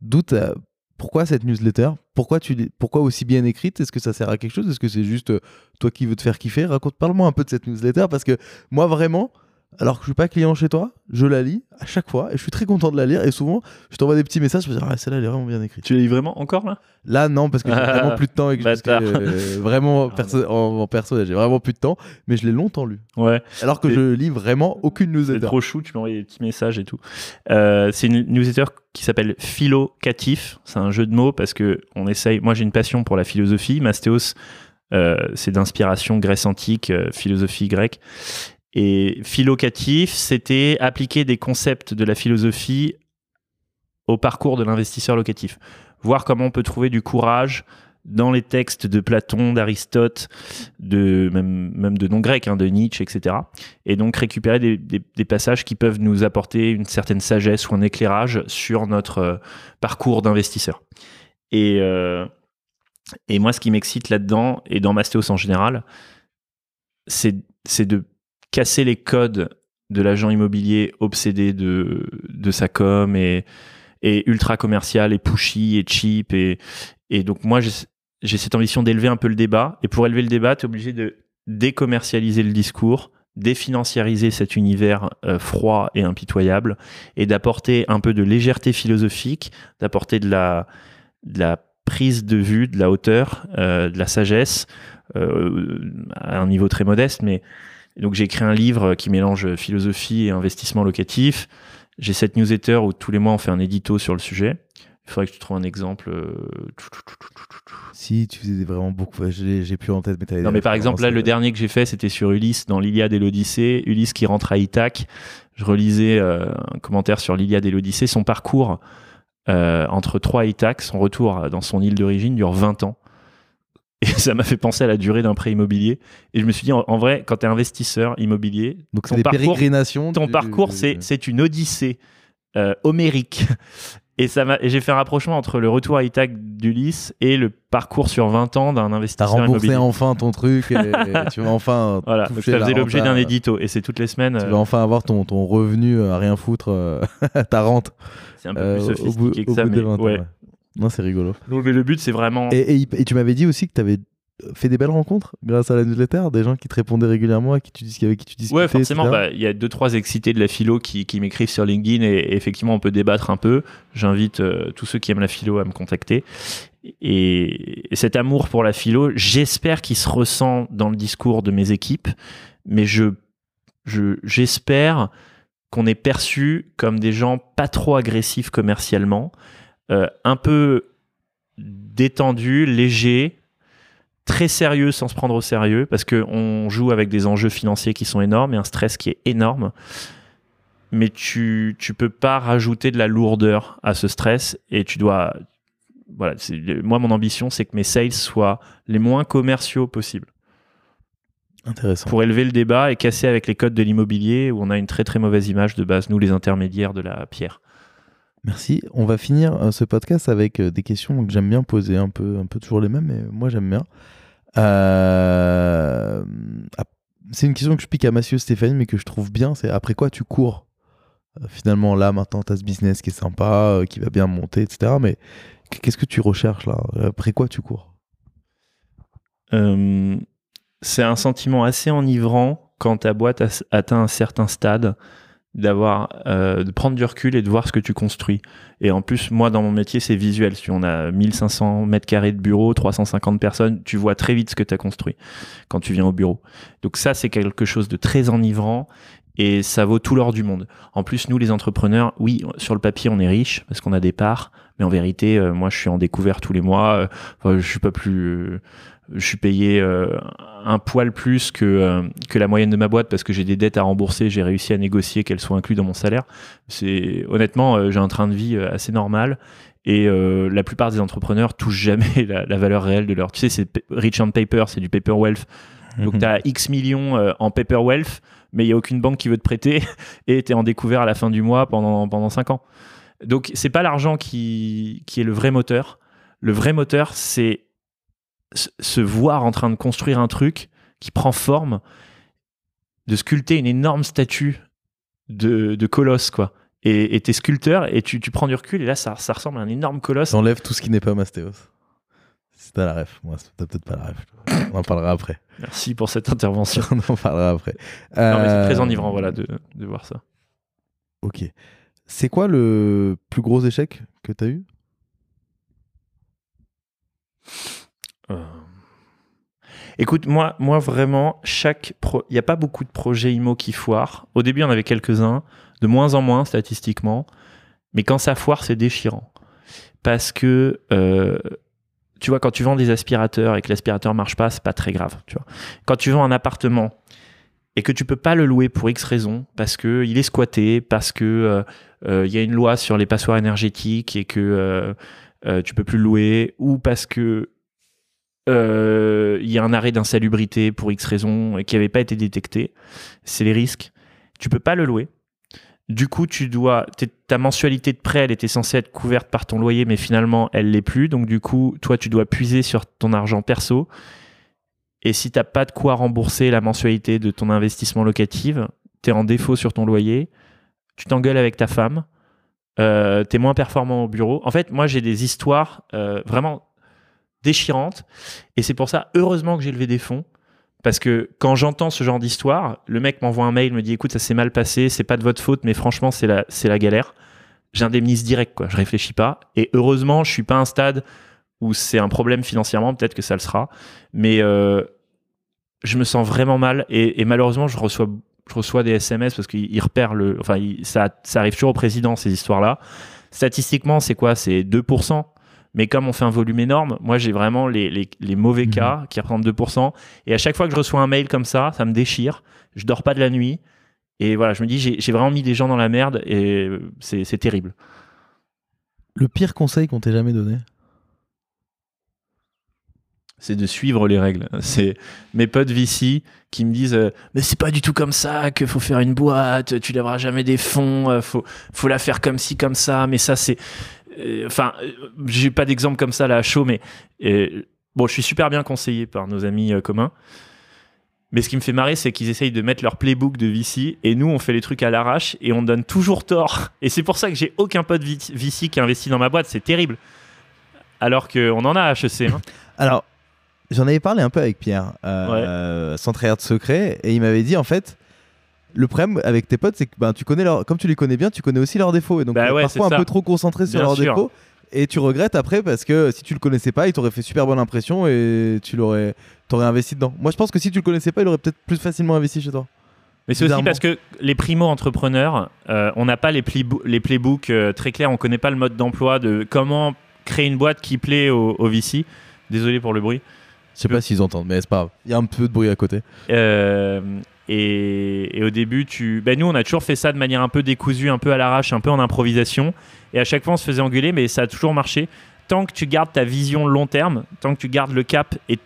D'où ta- pourquoi cette newsletter? Pourquoi, tu, pourquoi aussi bien écrite? Est-ce que ça sert à quelque chose? Est-ce que c'est juste euh, toi qui veux te faire kiffer? Raconte, parle-moi un peu de cette newsletter parce que moi vraiment, alors que je suis pas client chez toi, je la lis à chaque fois et je suis très content de la lire et souvent je t'envoie des petits messages, me dis ah celle-là elle est vraiment bien écrite. Tu la lis vraiment encore là? Là non parce que j'ai Ah, vraiment plus de temps et que je- parce que, bâtard. euh, vraiment perso- en, en perso j'ai vraiment plus de temps, mais je l'ai longtemps lu. Ouais. Alors que C'est- je lis vraiment aucune C'est newsletter. trop chou, tu m'envoies des petits messages et tout. Euh, c'est une newsletter qui s'appelle Philocatif. C'est un jeu de mots parce que on essaye. Moi, j'ai une passion pour la philosophie. Mastéos, euh, c'est d'inspiration Grèce antique, euh, philosophie grecque. Et philocatif, c'était appliquer des concepts de la philosophie au parcours de l'investisseur locatif. Voir comment on peut trouver du courage dans les textes de Platon, d'Aristote, de même, de non-grecs, hein, de Nietzsche, etc et donc récupérer des, passages qui peuvent nous apporter une certaine sagesse ou un éclairage sur notre euh, parcours d'investisseur. Et, euh, et moi, ce qui m'excite là-dedans, et dans Mastéos en général, c'est de casser les codes de l'agent immobilier obsédé de, de sa com et, et ultra commercial et pushy et cheap. Et, et donc, moi, j'ai cette ambition d'élever un peu le débat. Et pour élever le débat, tu es obligé de décommercialiser le discours, définanciariser cet univers euh, froid et impitoyable, et d'apporter un peu de légèreté philosophique, d'apporter de la, de la prise de vue, de la hauteur, euh, de la sagesse, euh, à un niveau très modeste. Mais donc j'ai écrit un livre qui mélange philosophie et investissement locatif. J'ai cette newsletter où tous les mois on fait un édito sur le sujet. Il faudrait que tu trouves un exemple. euh, Si tu faisais vraiment beaucoup, j'ai plus en tête mais Non, mais par exemple, là, le dernier que j'ai fait, c'était sur Ulysse, dans l'Iliade et l'Odyssée. Ulysse qui rentre à Ithaque. Je relisais euh, un commentaire sur l'Iliade et l'Odyssée. Son parcours euh, entre Troie et Ithaque, son retour dans son île d'origine, dure 20 ans. Et ça m'a fait penser à la durée d'un prêt immobilier. Et je me suis dit, en, en vrai, quand tu es investisseur immobilier, Donc ton des parcours- ton du- parcours, c'est une odyssée euh, homérique. Et, ça et j'ai fait un rapprochement entre le retour à Ithaque d'Ulysse et le parcours sur 20 ans d'un T'as investisseur remboursé immobilier. enfin ton truc et, et tu vas enfin Voilà, ça faisait l'objet d'un édito. Et c'est toutes les semaines. Tu euh, vas enfin avoir ton, ton revenu euh, à rien foutre, euh, ta rente C'est un peu euh, plus au bout, sophistiqué que ça, mais des 20 ans. ouais. ouais. Non, c'est rigolo. Donc, mais le but, c'est vraiment. Et, et- et tu m'avais dit aussi que tu avais fait des belles rencontres grâce à la newsletter, des gens qui te répondaient régulièrement, à qui tu dis avec qui tu discutais. Ouais, forcément, bah, il y a deux, trois excités de la philo qui, qui m'écrivent sur LinkedIn et, et effectivement, on peut débattre un peu. J'invite euh, tous ceux qui aiment la philo à me contacter. Et, et cet amour pour la philo, j'espère qu'il se ressent dans le discours de mes équipes, mais je, je, j'espère qu'on est perçu comme des gens pas trop agressifs commercialement, euh, un peu détendus, légers, très sérieux sans se prendre au sérieux parce qu'on joue avec des enjeux financiers qui sont énormes et un stress qui est énorme. Mais tu tu peux pas rajouter de la lourdeur à ce stress et tu dois voilà, moi mon ambition c'est que mes sales soient les moins commerciaux possibles Intéressant. pour élever le débat et casser avec les codes de l'immobilier où on a une très très mauvaise image de base nous les intermédiaires de la pierre. Merci. On va finir euh, ce podcast avec euh, des questions que j'aime bien poser, un peu, un peu toujours les mêmes, mais moi j'aime bien. Euh, C'est une question que je pique à Mathieu Stéphanie, mais que je trouve bien. C'est après quoi tu cours? Finalement, là, maintenant, tu as ce business qui est sympa, qui va bien monter, etc. Mais qu- qu'est-ce que tu recherches là? Après quoi tu cours? C'est un sentiment assez enivrant quand ta boîte atteint un certain stade d'avoir euh, de prendre du recul et de voir ce que tu construis. Et en plus, moi, dans mon métier, c'est visuel. Si on a 1500 mètres carrés de bureau, 350 personnes, tu vois très vite ce que tu as construit quand tu viens au bureau. Donc ça, c'est quelque chose de très enivrant et ça vaut tout l'or du monde. En plus, nous, les entrepreneurs, oui, sur le papier, on est riche parce qu'on a des parts, mais en vérité, euh, moi, je suis en découvert tous les mois. euh, je suis pas plus... je suis payé euh, un poil plus que, euh, que la moyenne de ma boîte parce que j'ai des dettes à rembourser. J'ai réussi à négocier qu'elles soient incluses dans mon salaire. C'est honnêtement, euh, j'ai un train de vie assez normal. Et euh, la plupart des entrepreneurs touchent jamais la, la valeur réelle de leur. Tu sais, c'est rich on paper, c'est du paper wealth. Donc Mhm. tu as X millions euh, en paper wealth, mais il n'y a aucune banque qui veut te prêter et tu es en découvert à la fin du mois pendant, pendant 5 ans. Donc c'est pas l'argent qui, qui est le vrai moteur. Le vrai moteur, c'est se- voir en train de construire un truc qui prend forme, de sculpter une énorme statue de, de colosse, quoi. Et t'es sculpteur et tu, tu prends du recul et là ça, ça ressemble à un énorme colosse. T'enlèves tout ce qui n'est pas Mastéos. Si t'as la ref, moi, t'as peut-être pas la ref. On en parlera après. Merci pour cette intervention. On en parlera après. Non, mais c'est très Euh, enivrant voilà, de, de voir ça. Ok. C'est quoi le plus gros échec que t'as eu? Écoute, moi, moi vraiment, chaque il n'y a pas beaucoup de projets IMO qui foirent. Au début, en avait quelques-uns, de moins en moins statistiquement. Mais quand ça foire, c'est déchirant. Parce que, euh, tu vois, quand tu vends des aspirateurs et que l'aspirateur marche pas, c'est pas très grave. Tu vois. Quand tu vends un appartement et que tu peux pas le louer pour X raisons, parce que il est squatté, parce que euh, euh, il y a une loi sur les passoires énergétiques et que euh, euh, tu peux plus le louer, ou parce que euh, il y a un arrêt d'insalubrité pour X raisons et qui n'avait pas été détecté, c'est les risques. Tu peux pas le louer. Du coup, tu dois t'es- ta mensualité de prêt, elle était censée être couverte par ton loyer, mais finalement, elle l'est plus. Donc, du coup, toi, tu dois puiser sur ton argent perso. Et si t'as pas de quoi rembourser la mensualité de ton investissement locatif, tu es en défaut sur ton loyer, tu t'engueules avec ta femme, euh, tu es moins performant au bureau. En fait, moi, j'ai des histoires euh, vraiment déchirantes. Et c'est pour ça, heureusement que j'ai levé des fonds. Parce que quand j'entends ce genre d'histoire, le mec m'envoie un mail, me dit écoute, ça s'est mal passé, c'est pas de votre faute, mais franchement, c'est la, la galère. J'indemnise direct, quoi. Je réfléchis pas. Et heureusement, je suis pas à un stade où c'est un problème financièrement, peut-être que ça le sera. Mais euh, je me sens vraiment mal. Et, malheureusement, je reçois, je reçois des SMS parce qu'il il repère le. Enfin, ça, ça arrive toujours au président, ces histoires-là. Statistiquement, c'est quoi? C'est 2%. Mais comme on fait un volume énorme, moi j'ai vraiment les, les, les mauvais Mhm. cas qui représentent 2%. Et à chaque fois que je reçois un mail comme ça, ça me déchire. Je dors pas de la nuit. Et voilà, je me dis, j'ai j'ai vraiment mis des gens dans la merde et c'est c'est terrible. Le pire conseil qu'on t'ait jamais donné? C'est de suivre les règles. C'est mes potes VC qui me disent euh, mais c'est pas du tout comme ça qu'il faut faire une boîte, tu lèveras jamais des fonds, euh, faut faut la faire comme ci comme ça, mais ça c'est enfin euh, j'ai pas d'exemple comme ça là à chaud mais bon, je suis super bien conseillé par nos amis euh, communs. Mais ce qui me fait marrer, c'est qu'ils essayent de mettre leur playbook de VC et nous, on fait les trucs à l'arrache et on donne toujours tort. Et c'est pour ça que j'ai aucun pote VC qui investit dans ma boîte. C'est terrible. Alors qu'on en a à HEC. hein. Alors, j'en avais parlé un peu avec Pierre, euh, sans trahir de secret, et il m'avait dit en fait. Le problème avec tes potes, c'est que ben, tu connais leur... comme tu les connais bien, tu connais aussi leurs défauts. Et donc, Bah euh, ouais, parfois un ça. peu trop concentré sur Bien leurs sûr. défauts. Et tu regrettes après parce que si tu le connaissais pas, il t'aurait fait super bonne impression et tu l'aurais t'aurais investi dedans. Moi, je pense que si tu le connaissais pas, il aurait peut-être plus facilement investi chez toi. Mais c'est aussi parce que les primo-entrepreneurs, euh, on n'a pas les, playbo- les playbooks euh, très clairs, on connaît pas le mode d'emploi de comment créer une boîte qui plaît au, au VC. Désolé pour le bruit. Je sais pas s'ils entendent, mais c'est pas grave. Il y a un peu de bruit à côté. Euh, et, au début, ben nous, on a toujours fait ça de manière un peu décousue, un peu à l'arrache, un peu en improvisation. Et à chaque fois, on se faisait engueuler, mais ça a toujours marché. Tant que tu gardes ta vision long terme, tant que tu gardes le cap et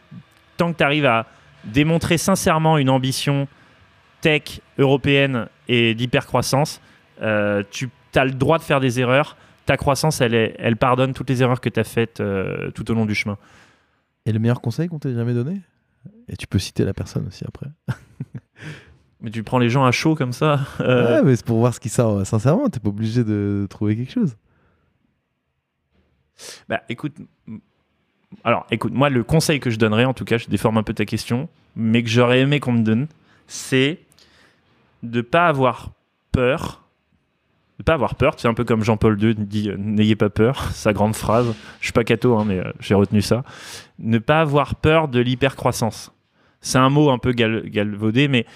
tant que tu arrives à démontrer sincèrement une ambition tech européenne et d'hypercroissance, euh, tu as le droit de faire des erreurs ta croissance, elle pardonne toutes les erreurs que tu as faites euh, tout au long du chemin. Et le meilleur conseil qu'on t'ait jamais donné? Et tu peux citer la personne aussi après. Mais tu prends les gens à chaud comme ça. euh, Ouais, mais c'est pour voir ce qui sort euh, sincèrement. T'es pas obligé de trouver quelque chose. Bah, écoute, alors, écoute, moi, le conseil que je donnerais, en tout cas, je déforme un peu ta question, mais que j'aurais aimé qu'on me donne, c'est de pas avoir peur. De pas avoir peur. C'est un peu comme Jean-Paul II dit euh, N'ayez pas peur, sa grande phrase. Je suis pas catho, hein, mais euh, j'ai retenu ça. Ne pas avoir peur de l'hypercroissance. C'est un mot un peu gal- galvaudé, mais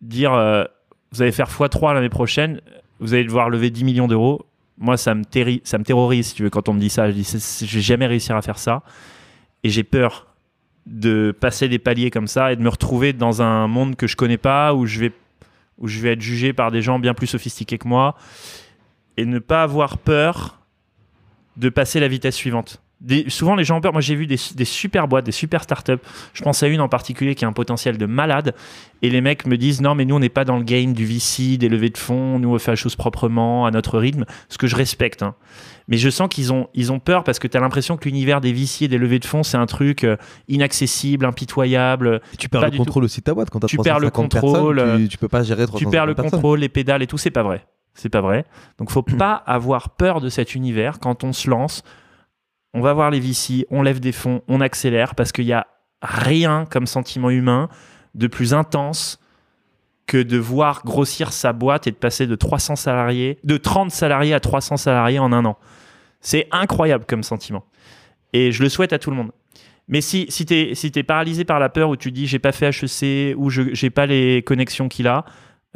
dire euh, vous allez faire x3 l'année prochaine, vous allez devoir lever 10 millions d'euros, moi, ça me, ça me terrorise, tu veux, quand on me dit ça. Je dis, je vais jamais réussir à faire ça. Et j'ai peur de passer des paliers comme ça et de me retrouver dans un monde que je connais pas, où je vais, où je vais être jugé par des gens bien plus sophistiqués que moi. Et ne pas avoir peur de passer la vitesse suivante. Des- souvent, les gens ont peur. Moi, j'ai vu des, des super boîtes, des super startups. Je pense à une en particulier qui a un potentiel de malade. Et les mecs me disent non, mais nous, on n'est pas dans le game du VC, des levées de fonds. Nous, on fait la chose proprement, à notre rythme. Ce que je respecte. hein. Mais je sens qu'ils ont, ils ont peur parce que tu as l'impression que l'univers des VC et des levées de fonds, c'est un truc euh, inaccessible, impitoyable. Et tu perds le tout. contrôle aussi de ta boîte quand t'as Tu perds le 350 contrôle, euh, tu, tu peux pas gérer Tu 350 perds le personnes. contrôle, les pédales et tout, c'est pas vrai. C'est pas vrai. Donc faut pas avoir peur de cet univers quand on se lance. On va voir les VC, on lève des fonds, on accélère parce qu'il y a rien comme sentiment humain de plus intense que de voir grossir sa boîte et de passer de 300 salariés, de 30 salariés à 300 salariés en un an. C'est incroyable comme sentiment. Et je le souhaite à tout le monde. Mais si, si tu es, si paralysé par la peur ou tu dis j'ai pas fait HEC ou j'ai pas les connexions qu'il a,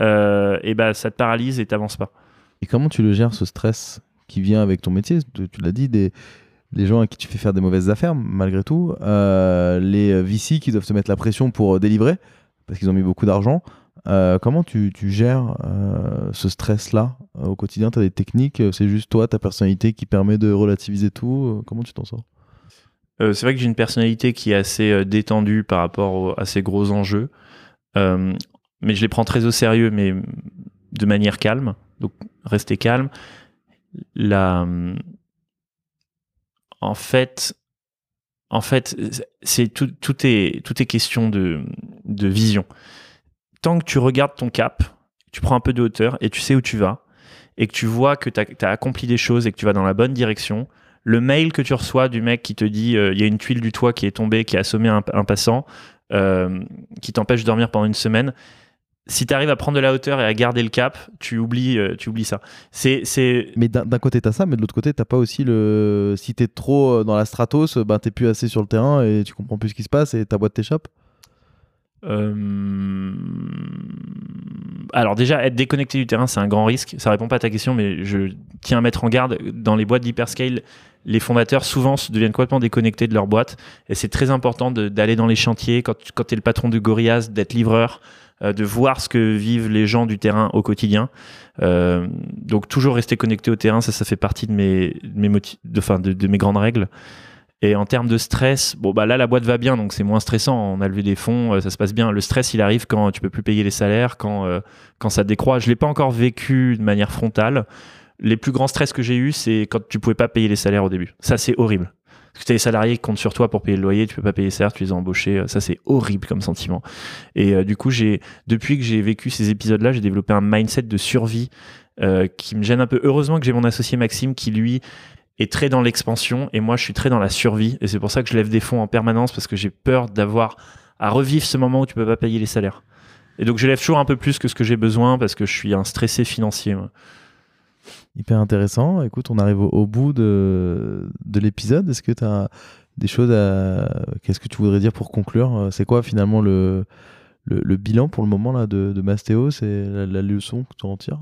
euh, et ben ça te paralyse et t'avances pas. Et comment tu le gères ce stress qui vient avec ton métier? Tu l'as dit, des, les gens à qui tu fais faire des mauvaises affaires, malgré tout, euh, les VC qui doivent te mettre la pression pour euh, délivrer, parce qu'ils ont mis beaucoup d'argent. Euh, comment tu, tu gères ce stress-là au quotidien? Tu as des techniques C'est juste toi, ta personnalité qui permet de relativiser tout Comment tu t'en sors? C'est vrai que j'ai une personnalité qui est assez détendue par rapport à ces gros enjeux, mais je les prends très au sérieux, mais de manière calme. Donc rester calme. La, en fait, en fait, c'est tout, tout est tout est question de, de vision. Tant que tu regardes ton cap, tu prends un peu de hauteur et tu sais où tu vas, et que tu vois que tu as, accompli des choses et que tu vas dans la bonne direction, le mail que tu reçois du mec qui te dit euh, il y a une tuile du toit qui est tombée, qui a assommé un, un passant, euh, qui t'empêche de dormir pendant une semaine. Si tu arrives à prendre de la hauteur et à garder le cap, tu oublies, euh, tu oublies ça. C'est, c'est, Mais d'un d'un côté, tu as ça, mais de l'autre côté, t'as pas aussi le. Si tu es trop euh, dans la stratos, ben, tu plus assez sur le terrain et tu comprends plus ce qui se passe et ta boîte t'échappe. Euh, Alors déjà, être déconnecté du terrain, c'est un grand risque. Ça répond pas à ta question, mais je tiens à mettre en garde. Dans les boîtes d'hyperscale, les fondateurs souvent se deviennent complètement déconnectés de leur boîte. Et c'est très important de- d'aller dans les chantiers, quand, tu- quand tu es le patron de Gorillaz, d'être livreur, euh, de voir ce que vivent les gens du terrain au quotidien. Euh, donc toujours rester connecté au terrain, ça, ça fait partie de mes, de mes, grandes règles. Et en termes de stress, bon bah là la boîte va bien, donc c'est moins stressant. On a levé des fonds, euh, ça se passe bien. Le stress, il arrive quand tu peux plus payer les salaires, quand euh, quand ça décroît. Je l'ai pas encore vécu de manière frontale. Les plus grands stress que j'ai eu, c'est quand tu pouvais pas payer les salaires au début. Ça, c'est horrible. Parce que as les salariés qui comptent sur toi pour payer le loyer, tu peux pas payer salaires, tu les as embauchés. Euh, Ça, c'est horrible comme sentiment. Et euh, du coup, j'ai depuis que j'ai vécu ces épisodes-là, j'ai développé un mindset de survie euh, qui me gêne un peu. Heureusement que j'ai mon associé Maxime qui lui est très dans l'expansion et moi je suis très dans la survie et c'est pour ça que je lève des fonds en permanence parce que j'ai peur d'avoir à revivre ce moment où tu peux pas payer les salaires. Et donc je lève toujours un peu plus que ce que j'ai besoin parce que je suis un stressé financier. Hyper intéressant. Écoute, on arrive au, bout de, de l'épisode. Est-ce que tu as des choses à. Qu'est-ce que tu voudrais dire pour conclure? Euh, C'est quoi finalement le, le, bilan pour le moment là, de, de Mastéo? C'est la, leçon que tu en tires?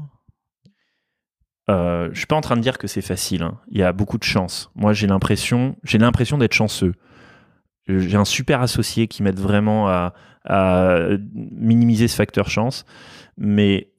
Euh, je suis pas en train de dire que c'est facile. hein. Il y a beaucoup de chance. Moi j'ai l'impression, j'ai l'impression d'être chanceux. J'ai un super associé qui m'aide vraiment à, à minimiser ce facteur chance, mais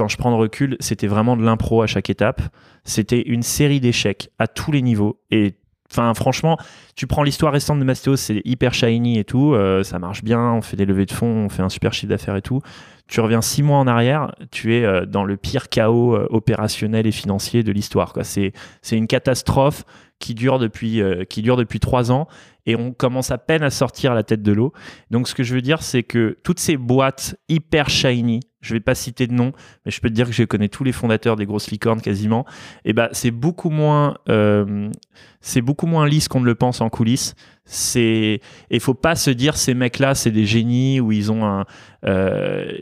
quand je prends le recul, c'était vraiment de l'impro à chaque étape. C'était une série d'échecs à tous les niveaux. Et Enfin, franchement, tu prends l'histoire récente de Mastéos, c'est hyper shiny et tout, euh, ça marche bien, on fait des levées de fonds, on fait un super chiffre d'affaires et tout. Tu reviens six mois en arrière, tu es euh, dans le pire chaos euh, opérationnel et financier de l'histoire. C'est une catastrophe qui dure depuis qui dure depuis trois ans et on commence à peine à sortir la tête de l'eau. Donc, ce que je veux dire, c'est que toutes ces boîtes hyper shiny, je vais pas citer de nom, mais je peux te dire que je connais tous les fondateurs des grosses licornes quasiment. Et ben, c'est beaucoup moins, euh, c'est beaucoup moins lisse qu'on ne le pense en coulisses. C'est, il faut pas se dire ces mecs-là, c'est des génies ou ils ont euh,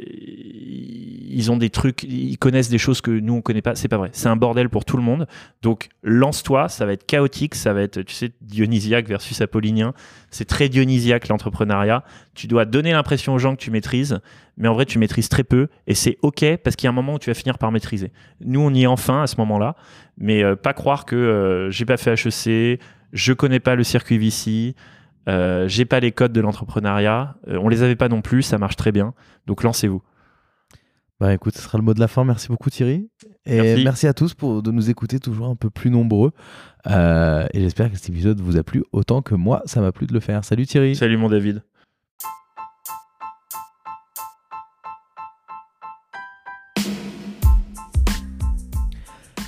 ils ont des trucs, ils connaissent des choses que nous on connaît pas. C'est pas vrai. C'est un bordel pour tout le monde. Donc lance-toi, ça va être chaotique, ça va être, tu sais, dionysiaque versus apollinien. C'est très dionysiaque l'entrepreneuriat. Tu dois donner l'impression aux gens que tu maîtrises, mais en vrai tu maîtrises très peu et c'est ok parce qu'il y a un moment où tu vas finir par maîtriser. Nous on y est enfin à ce moment-là, mais euh, pas croire que euh, j'ai pas fait HEC, je connais pas le circuit VC. Euh, j'ai pas les codes de l'entrepreneuriat. Euh, on les avait pas non plus, ça marche très bien. Donc lancez-vous. Bah écoute, ce sera le mot de la fin. Merci beaucoup Thierry. Et merci, à tous pour, de nous écouter toujours un peu plus nombreux. Euh, et j'espère que cet épisode vous a plu autant que moi, ça m'a plu de le faire. Salut Thierry. Salut mon David.